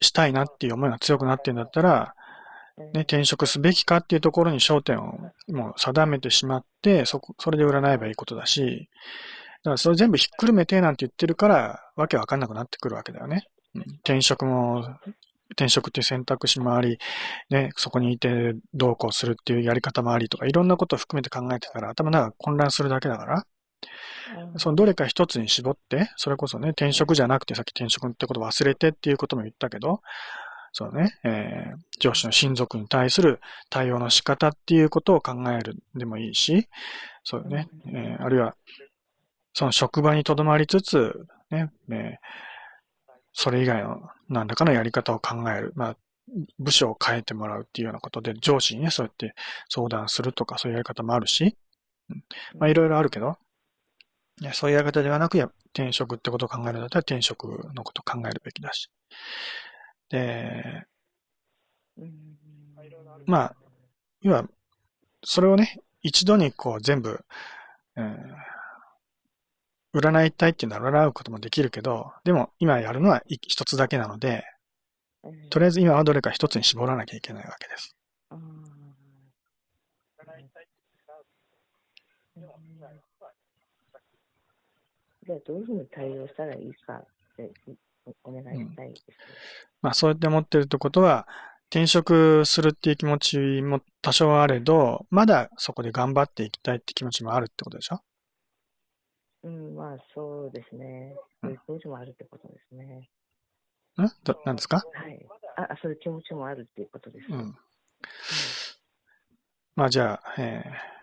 したいなっていう思いが強くなってんだったら、ね、転職すべきかっていうところに焦点をもう定めてしまって、そこ、それで占えばいいことだし、だからそれ全部ひっくるめてなんて言ってるから、わけわかんなくなってくるわけだよね。うん転職も、転職っていう選択肢もあり、ね、そこにいてどうこうするっていうやり方もありとか、いろんなことを含めて考えてたら頭の中が混乱するだけだから、
うん。
そのどれか一つに絞って、それこそね、転職じゃなくて、さっき転職ってことを忘れてっていうことも言ったけど、そうね、えー上司の親族に対する対応の仕方っていうことを考えるでもいいし、そうね、えーあるいは、その職場にとどまりつつ、ね、えーそれ以外の何らかのやり方を考える。まあ、部署を変えてもらうっていうようなことで、上司にね、そうやって相談するとか、そういうやり方もあるし、うんまあ、いろいろあるけど、そういうやり方ではなく、転職ってことを考えるんだったら転職のことを考えるべきだし。で、まあ、要は、それをね、一度にこう全部、えー占いたいっていうのは占うこともできるけど、でも今やるのは一一つだけなので、
うん
とりあえず今はどれか一つに絞らなきゃいけないわけです。
うんじゃあ、どういうふうに対応したらいいかっておお願いしたいです。
まあそうやって思ってるってことは、転職するっていう気持ちも多少あれど、まだそこで頑張っていきたいって気持ちもあるってことでしょ？
うん、まあそうですね。そういう気持ちもあるってことですね。
ん？ど、何ですか？
はい。あ、あそういう気持ちもあるっていうことです。
うん。まあじゃあ、えー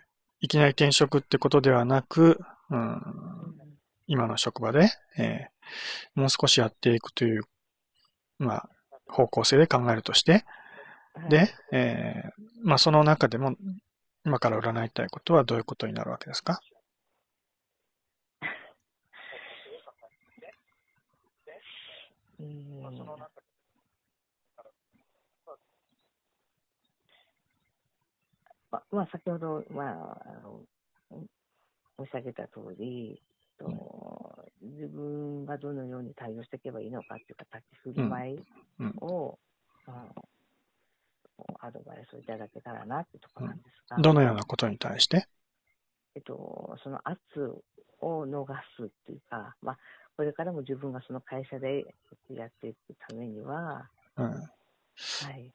いきなり転職ってことではなく、うん、今の職場で、えーもう少しやっていくという、まあ、方向性で考えるとして、
はい
で、えーまあその中でも、今から占いたいことはどういうことになるわけですか
うんままあ、先ほど、まあ、あの申し上げた通り、と自分がどのように対応していけばいいのかっていうか、立ち振る舞い
うん。
を、あのアドバイスをいただけたらなってところなんですが、
どのようなことに対して？
えっと、その圧を逃すっていうか、まあ、これからも自分がその会社でやっていくためには、
うん。
はい。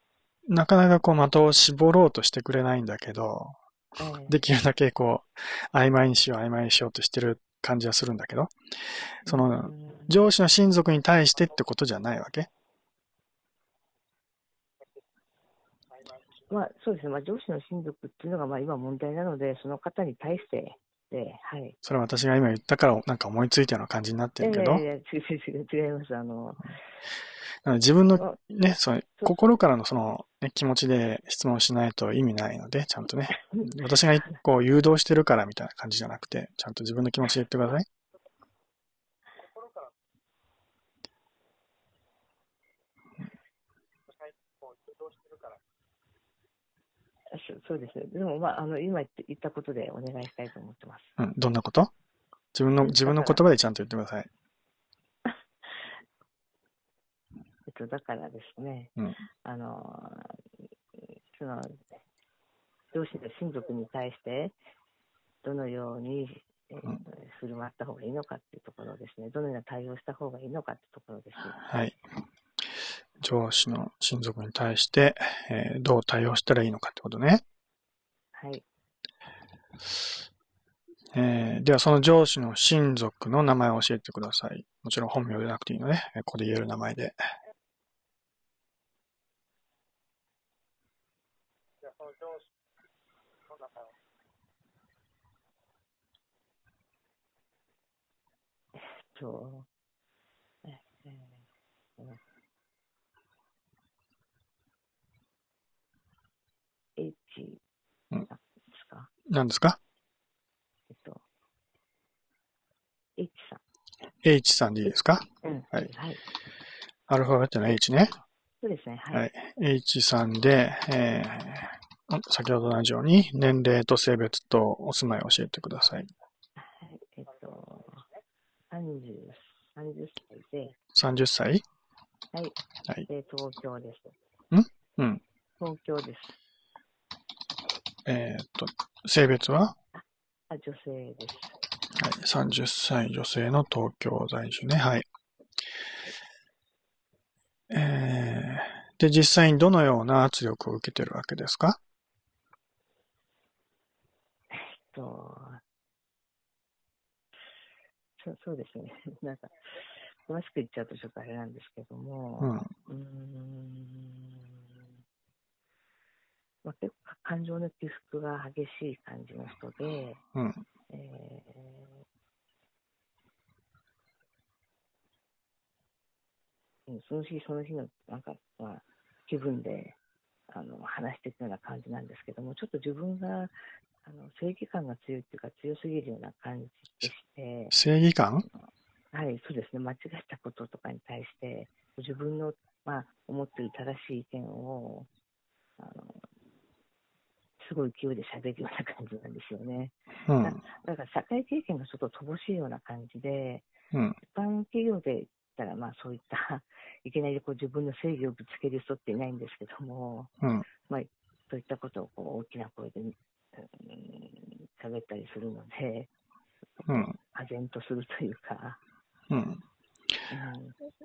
なかなかこう的を絞ろうとしてくれないんだけど、
ええ。
できるだけこう、曖昧にしよう曖昧にしようとしてる感じはするんだけど、その
うん。
上司の親族に対してってことじゃないわけ？
まあ、そうですね、まあ、上司の親族っていうのがまあ今問題なので、その方に対して、ではい。
それは私が今言ったからなんか思いついたような感じになってるけど、
いやいや違います。あの、
なので自分の
あ
ね、その心からのその、ね、気持ちで質問しないと意味ないので、ちゃんとね、(laughs) 私がこう誘導してるからみたいな感じじゃなくて、ちゃんと自分の気持ちで言ってください。
そそうですね。でも、まあ、あの、今言って言ったことでお願いしたいと思ってます。
うん、どんなこと？自分の、自分の言葉でちゃんと言ってください。
えっと、だからですね、
うん
あの、その、上司の親族に対して、どのように、えー
うん
振る舞った方がいいのかっていうところですね。どのような対応した方がいいのかっていうところです。
はい。上司の親族に対して、えーどう対応したらいいのかってことね。
はい。
えーでは、その上司の親族の名前を教えてください。もちろん本名でなくていいのね。えーここで言える名前で。
そう。ええーうん H
うん
ですか、
何ですか
えっと、H さ
?H さんでいいですか。
うん。
はい
はい。
アルファベットの H ね。
そうですね。はい。
はい。H さんで、えー先ほどと同じように、年齢と性別とお住まいを教えてください。
30、30歳で、
30歳？
はい。
はい。
で、東京です。
うん。
東京です。
えーっと、性別は？
あ、女性です。
はい。30歳女性の東京在住ね。はい。えー、で、実際にどのような圧力を受けてるわけですか？
えっと、そうそうですね。(laughs) なんか、詳しく言っちゃうとちょっとあれなんですけども、
うん。
うーん、まあ、結構感情の起伏が激しい感じの人で、
うん。
えーうんその日その日のなんか、まあ、気分であの話していくような感じなんですけども、ちょっと自分があの正義感が強いっていうか、強すぎるような感じでして、
正義感？
はい、そうですね、間違ったこととかに対して、自分の、まあ、思っている正しい意見を、あのすごい勢いで喋るような感じなんですよね。
うん。
だから社会経験がちょっと乏しいような感じで、
うん。
一般企業で言ったら、まあそういった、(laughs) いきなりこう自分の正義をぶつける人っていないんですけども、
うん。
そういったことをこう大きな声で、うん、喋ったりするので、
うん。
唖然とするというか、
うん。
うん、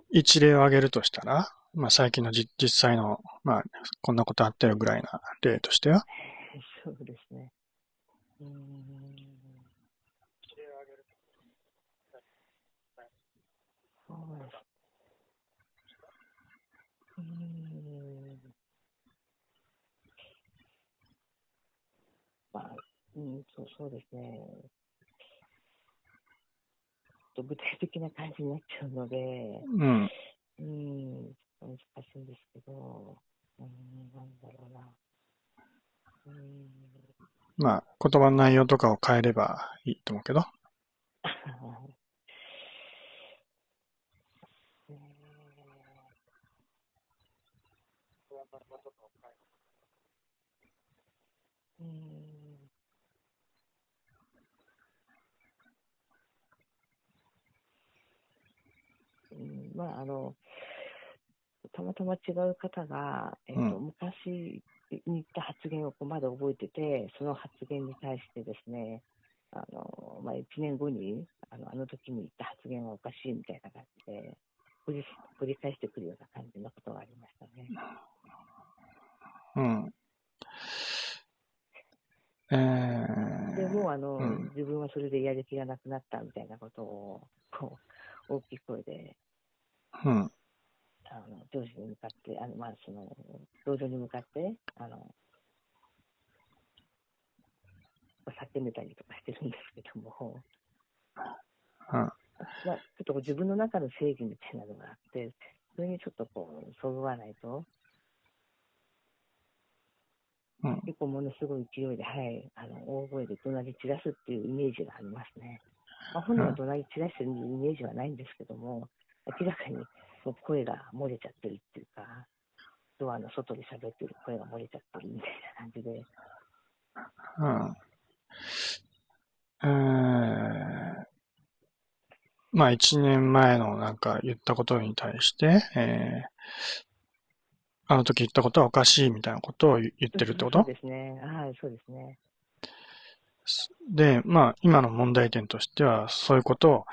一例を挙げるとしたら、まあ最近のじ実際の、まあこんなことあったよぐらいな例としては？(laughs)
そうですね。うーんそうです。うーん。まあ、うん、そうそうですね。ちょっと具体的な感じになっちゃうので、
うん。
うん、難しいんですけど、うん、なんだろうな。うん。
まあ言葉の内容とかを変えればいいと思うけど。
えーうんうんまあ、あの、たまたま違う方が、えっと
うん
昔に言った発言をこうまだ覚えてて、その発言に対してですね、あのまあ、1年後にあのあの時に言った発言はおかしいみたいな感じで繰り繰り返してくるような感じのことがありましたね。
うん。え
でもうあの、
うん
自分はそれでやる気がなくなったみたいなことをこう大きい声で
ー、うん。
あの上司に向かって、あのまあ、その同僚に向かってあの叫んでたりとかしてるんですけども、
うん。
まあ、ちょっと自分の中の正義みたいなのがあって、それにちょっとこう、そぐわないと、
うん。
結構ものすごい勢いで、はい、あの大声で怒鳴り散らすっていうイメージがありますね。まあ、本人は怒鳴り散らしてるイメージはないんですけども、明らかに声が漏れちゃってるっていうか、とはあの外で喋ってる声が漏れちゃってるみたいな感じで。
うん。えー、まあ一年前のなんか言ったことに対して、えー、あの時言ったことはおかしいみたいなことを言言ってるってこと？
そうですね。はい、そうですね。
で、まあ今の問題点としては、そういうことを、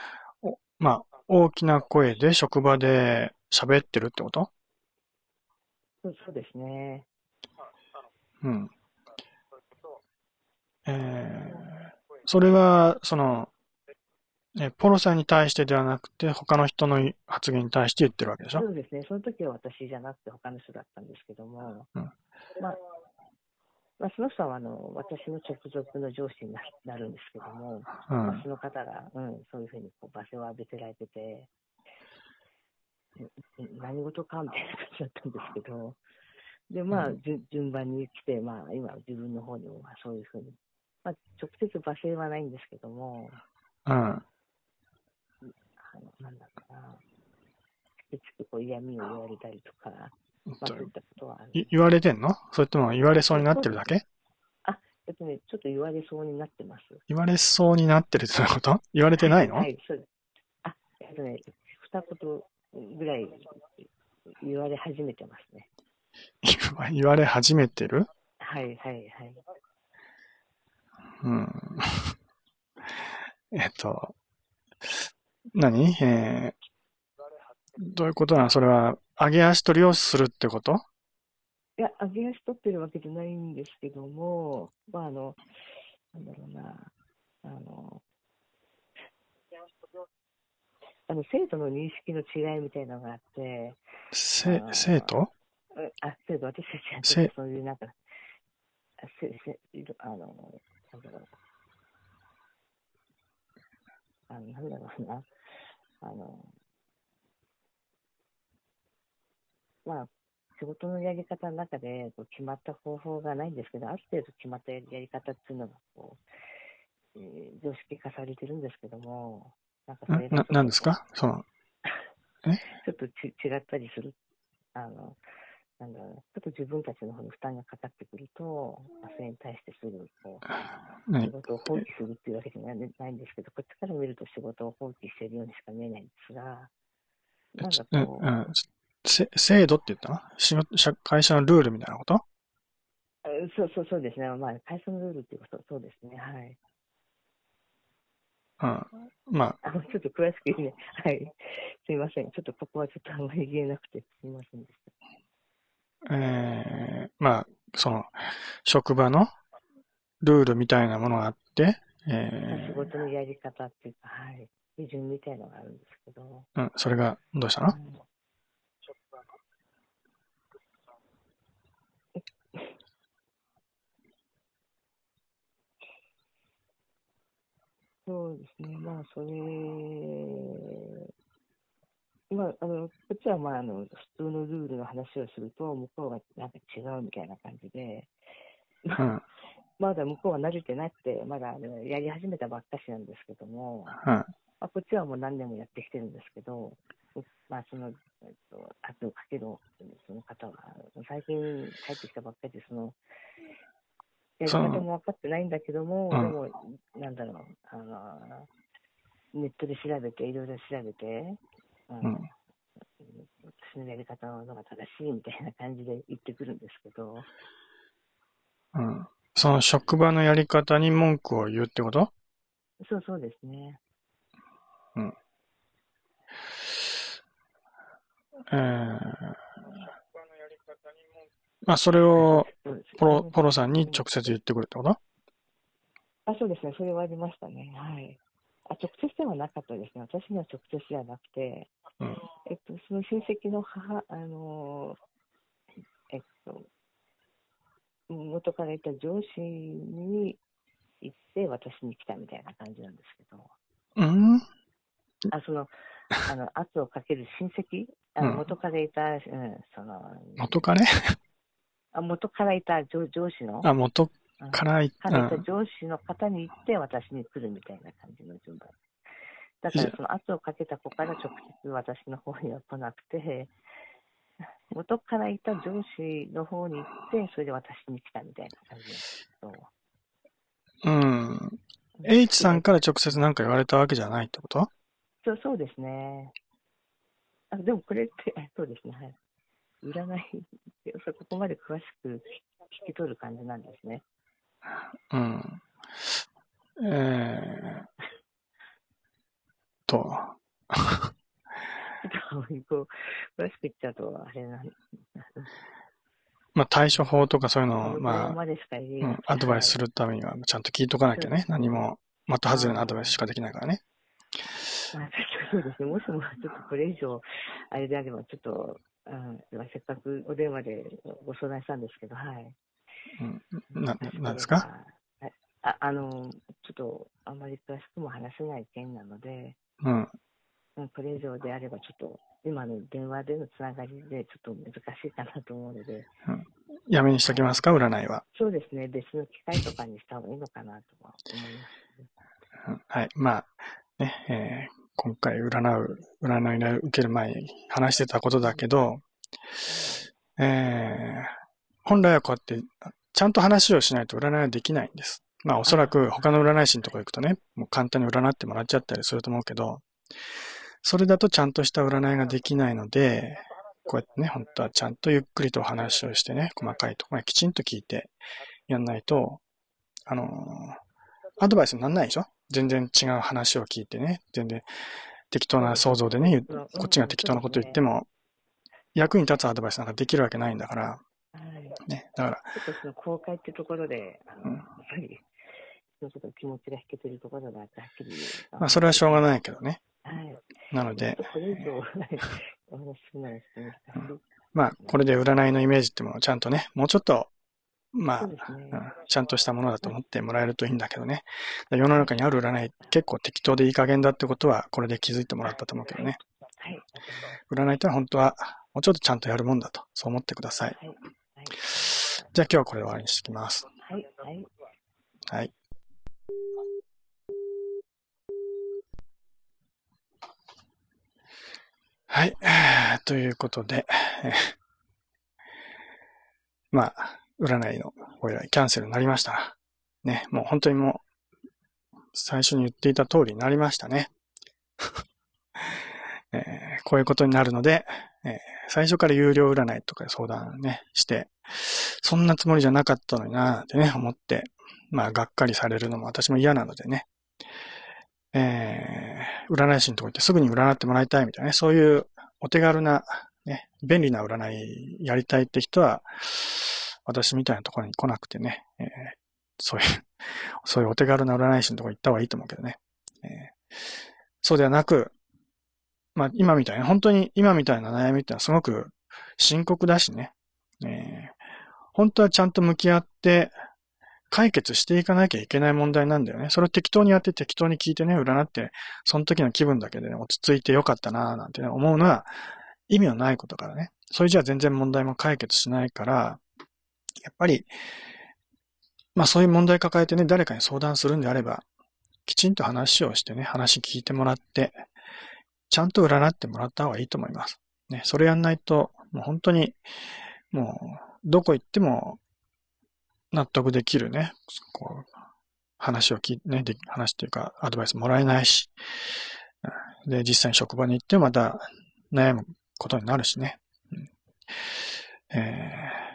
おまあ大きな声で職場で喋ってるってこと？
そうそうですね。
うん。えー、それは、その、ね、ポロさんに対してではなくて、他の人の発言に対して言ってるわけでしょ？
そうですね。その時は私じゃなくて他の人だったんですけども、
うん
まあ、まあ、その人はあの私の直属の上司にななるんですけども、
うん
まあ、その方が、うん、そういうふうにこう罵声を浴びせられてて、うん何事かみたいな感じだったんですけど、で、まあ、
うん
順順番に来て、まあ、今、自分の方にもまあそういうふうに、まあ、直接罵声はないんですけども、
うん。
あのなんだろうな、チクチクこう嫌味を言われたりとか、
言われてんの？それとも言われそうになってるだけ？
えっとね、ちょっと言われそうになってます。
言われそうになってるってこと？言われてないの、
はい、そうです。あ、えっとね、二言ぐらい言われ始めてますね。(laughs)
言われ始めてる？
はい、はい、はい。
うん。(laughs) えっと、何？えー、どういうことなの？それは、上げ足取りをするってこと？
いや、上げ足取ってるわけじゃないんですけども、まあ、あの、なんだろうな、あの、あの生徒の認識の違いみたいなのがあって、
せ生徒？
うんあ、生徒、私たちはそういうなんか、あせせあの、なんだろう、あの、なんだろうな、あの、まあ、仕事のやり方の中でこう決まった方法がないんですけど、ある程度決まったやり方っていうのがこう、えー常識化されてるんですけども、なんかそれ
んななんですか？その、(laughs)
ちょっとち違ったりする、あの、なんだろうな、ちょっと自分たちの方に負担がかかってくると、まあそれに対してすぐこう、(sighs) 仕
何
事を放棄するっていうわけじゃないんですけど、こっちから見ると仕事を放棄しているようにしか見えないんですが、なん
ち
かこう、
せ制度って言ったの？仕事社会社のルールみたいなこと？
あそうそうそうですね、まあ、会社のルールっていうこと、そうですね、はい。
うん。ま
あ。のちょっと詳しく言うね、はい。すいません、ちょっとここはちょっとあんまり言えなくて、すいませんでし
あ、えー、まあ、その、職場のルールみたいなものがあって、
た。
え
仕事のやり方っていうか、はい。基準みたいのがあるんですけど、
ー、うん、それがどうしたの？
うんそうですね、まあ、それ、まあ、あの、こっちは、まあ、あの、普通のルールの話をすると、向こうがなんか違うみたいな感じで、
うん、(laughs)
まだ向こうは慣れてなくて、まだあのやり始めたばっかしなんですけども、
うん、
まあ、こっちはもう何年もやってきてるんですけど、まあ、その、えっと、圧をかけるその方は、最近帰ってきたばっかりで、その、やり方も分かってないんだけども、
うん。
でも、なんだろう、あの、ネットで調べて、いろいろ調べて、あの
うん。
私のやり方の方が正しいみたいな感じで言ってくるんですけど、
うん。その職場のやり方に文句を言うってこと？
そうそうですね。
えー、まあ、それをポロ、ポロさんに直接言ってくるってこと
あ、そうですね。それはありましたね。はい。あ、直接ではなかったですね。私には直接じゃなくて、
うん。
えっと、その親戚の母、あのーえっと、元からいた上司に行って私に来たみたいな感じなんですけど、
うん？
あ、その、あの、圧をかける親戚、あの
うん
元からいた、うん、その、
元彼？
あ元からいた上上司の、
あ、元
うん
からい、
た
ん。
上司の方に行って私に来るみたいな感じの順番。だからその圧をかけた子から直接私の方には来なくて、(laughs) 元からいた上司の方に行って、それで私に来たみたいな感じですけど。
うん。H さんから直接何か言われたわけじゃないってこと？
そうそうですね。あでもこれって、あ (laughs) そうですね、はい。占いって、ここまで詳しく聞き取る感じなんですね。
うん。えー、と、
こう詳しく言っちゃうと、あれなん
まあ対処法とかそういうのを、
こ
まあ、アドバイスす
る。
るためにはちゃんと聞いとかなきゃね。何も、的外れなアドバイスしかできないからね。
まあ、そうですね。もしも、ちょっとこれ以上、あれであれば、ちょっと、うん、せっかくお電話でご相談したんですけど、はい。
うん。な、なんですか？
はいああの、ちょっと、あんまり詳しくも話せない件なので、
うん。
うんこれ以上であれば、ちょっと、今の電話でのつながりで、ちょっと難しいかなと思うので、
やめにしときますか？占いは。
そうですね、別の機会とかにした方がいいのかなとは思います。
うんはい。まあ、ね、えー今回占う、占いを受ける前に話してたことだけど、えー本来はこうやって、ちゃんと話をしないと占いはできないんです。まあおそらく他の占い師のとこ行くとね、もう簡単に占ってもらっちゃったりすると思うけど、それだとちゃんとした占いができないので、こうやってね、本当はちゃんとゆっくりとお話をしてね、細かいところまできちんと聞いてやんないと、あのーアドバイスにならないでしょ？全然違う話を聞いてね、全然適当な想像でね、こっちが適当なこと言っても、役に立つアドバイスなんかできるわけないんだから、
はい。
ね、だから、
ちょっとその公開ってところで、やっぱり、ちょっと気持ちが引けてるところがあって、はっきり。
まあそれはしょうがないけどね。
はい。
なので。まあ、これで占いのイメージってものをちゃんとね、もうちょっと、まあ、
ね。
うんちゃんとしたものだと思ってもらえるといいんだけどね。世の中にある占い結構適当でいい加減だってことは、これで気づいてもらったと思うけどね。
はい。
占いって本当は、もうちょっとちゃんとやるもんだと、そう思ってください。
はい。はい。
じゃあ今日はこれで終わりにしてきます。
はい。はい。
はい。ということで、え (laughs) ーまあ、占いのご依頼キャンセルになりました。ね、もう本当にもう、最初に言っていた通りになりましたね。(laughs) えーこういうことになるので、えー最初から有料占いとかで相談ね、して、そんなつもりじゃなかったのになーってね、思って、まあ、がっかりされるのも私も嫌なのでね。えー、占い師のとこ行ってすぐに占ってもらいたいみたいなね、そういうお手軽な、ね、便利な占いやりたいって人は、私みたいなところに来なくてね、えーそういう、(laughs) そういうお手軽な占い師のところ行った方がいいと思うけどね。えーそうではなく、まあ、今みたいな、本当に今みたいな悩みってのはすごく深刻だしね。えー本当はちゃんと向き合って、解決していかなきゃいけない問題なんだよね。それを適当にやって適当に聞いてね、占って、その時の気分だけでね、落ち着いてよかったなぁなんてね、思うのは意味のないことからね。それじゃあ全然問題も解決しないから、やっぱり、まあそういう問題抱えてね、誰かに相談するんであれば、きちんと話をしてね、話聞いてもらって、ちゃんと占ってもらった方がいいと思います。ね、それやんないと、もう本当に、もう、どこ行っても、納得できるね、こう、話を聞いてね、話っていうか、アドバイスもらえないし、で、実際に職場に行ってまた悩むことになるしね。うんえー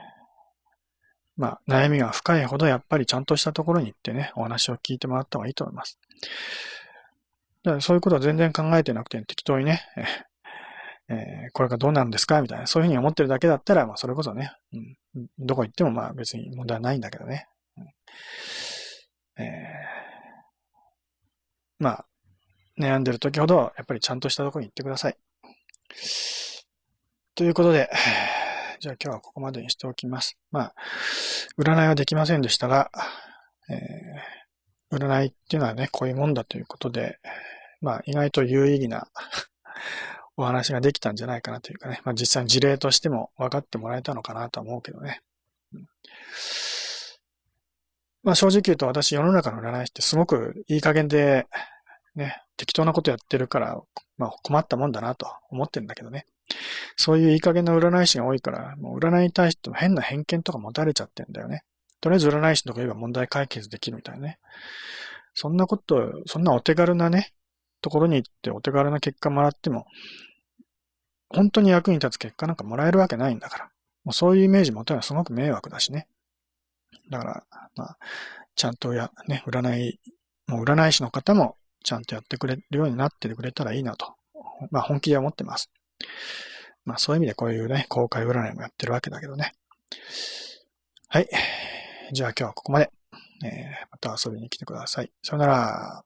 まあ、悩みが深いほどやっぱりちゃんとしたところに行ってね、お話を聞いてもらった方がいいと思います。だからそういうことは全然考えてなくて適当にね、(laughs) えーえーこれがどうなんですかみたいな、そういうふうに思ってるだけだったら、まあそれこそね、うん、どこ行ってもまあ別に問題はないんだけどね。うんえーまあ、悩んでる時ほど、やっぱりちゃんとしたところに行ってください。ということで、じゃあ今日はここまでにしておきます。まあ、占いはできませんでしたが、えー占いっていうのはね、こういうもんだということで、まあ意外と有意義な (laughs) お話ができたんじゃないかなというかね、まあ実際に事例としても分かってもらえたのかなとは思うけどね。うんまあ正直言うと私世の中の占い師ってすごくいい加減で、ね、適当なことやってるから、まあ困ったもんだなと思ってるんだけどね。そういういい加減な占い師が多いから、もう占いに対しても変な偏見とか持たれちゃってんだよね。とりあえず占い師とこ言えば問題解決できるみたいなね。そんなこと、そんなお手軽なね、ところに行ってお手軽な結果もらっても、本当に役に立つ結果なんかもらえるわけないんだから。もうそういうイメージ持たるのはすごく迷惑だしね。だから、まあ、ちゃんとや、ね、占い、もう占い師の方もちゃんとやってくれるようになってくれたらいいなと。まあ本気で思ってます。まあそういう意味でこういうね、公開占いもやってるわけだけどね。はい。じゃあ今日はここまで。えー、また遊びに来てください。さよなら。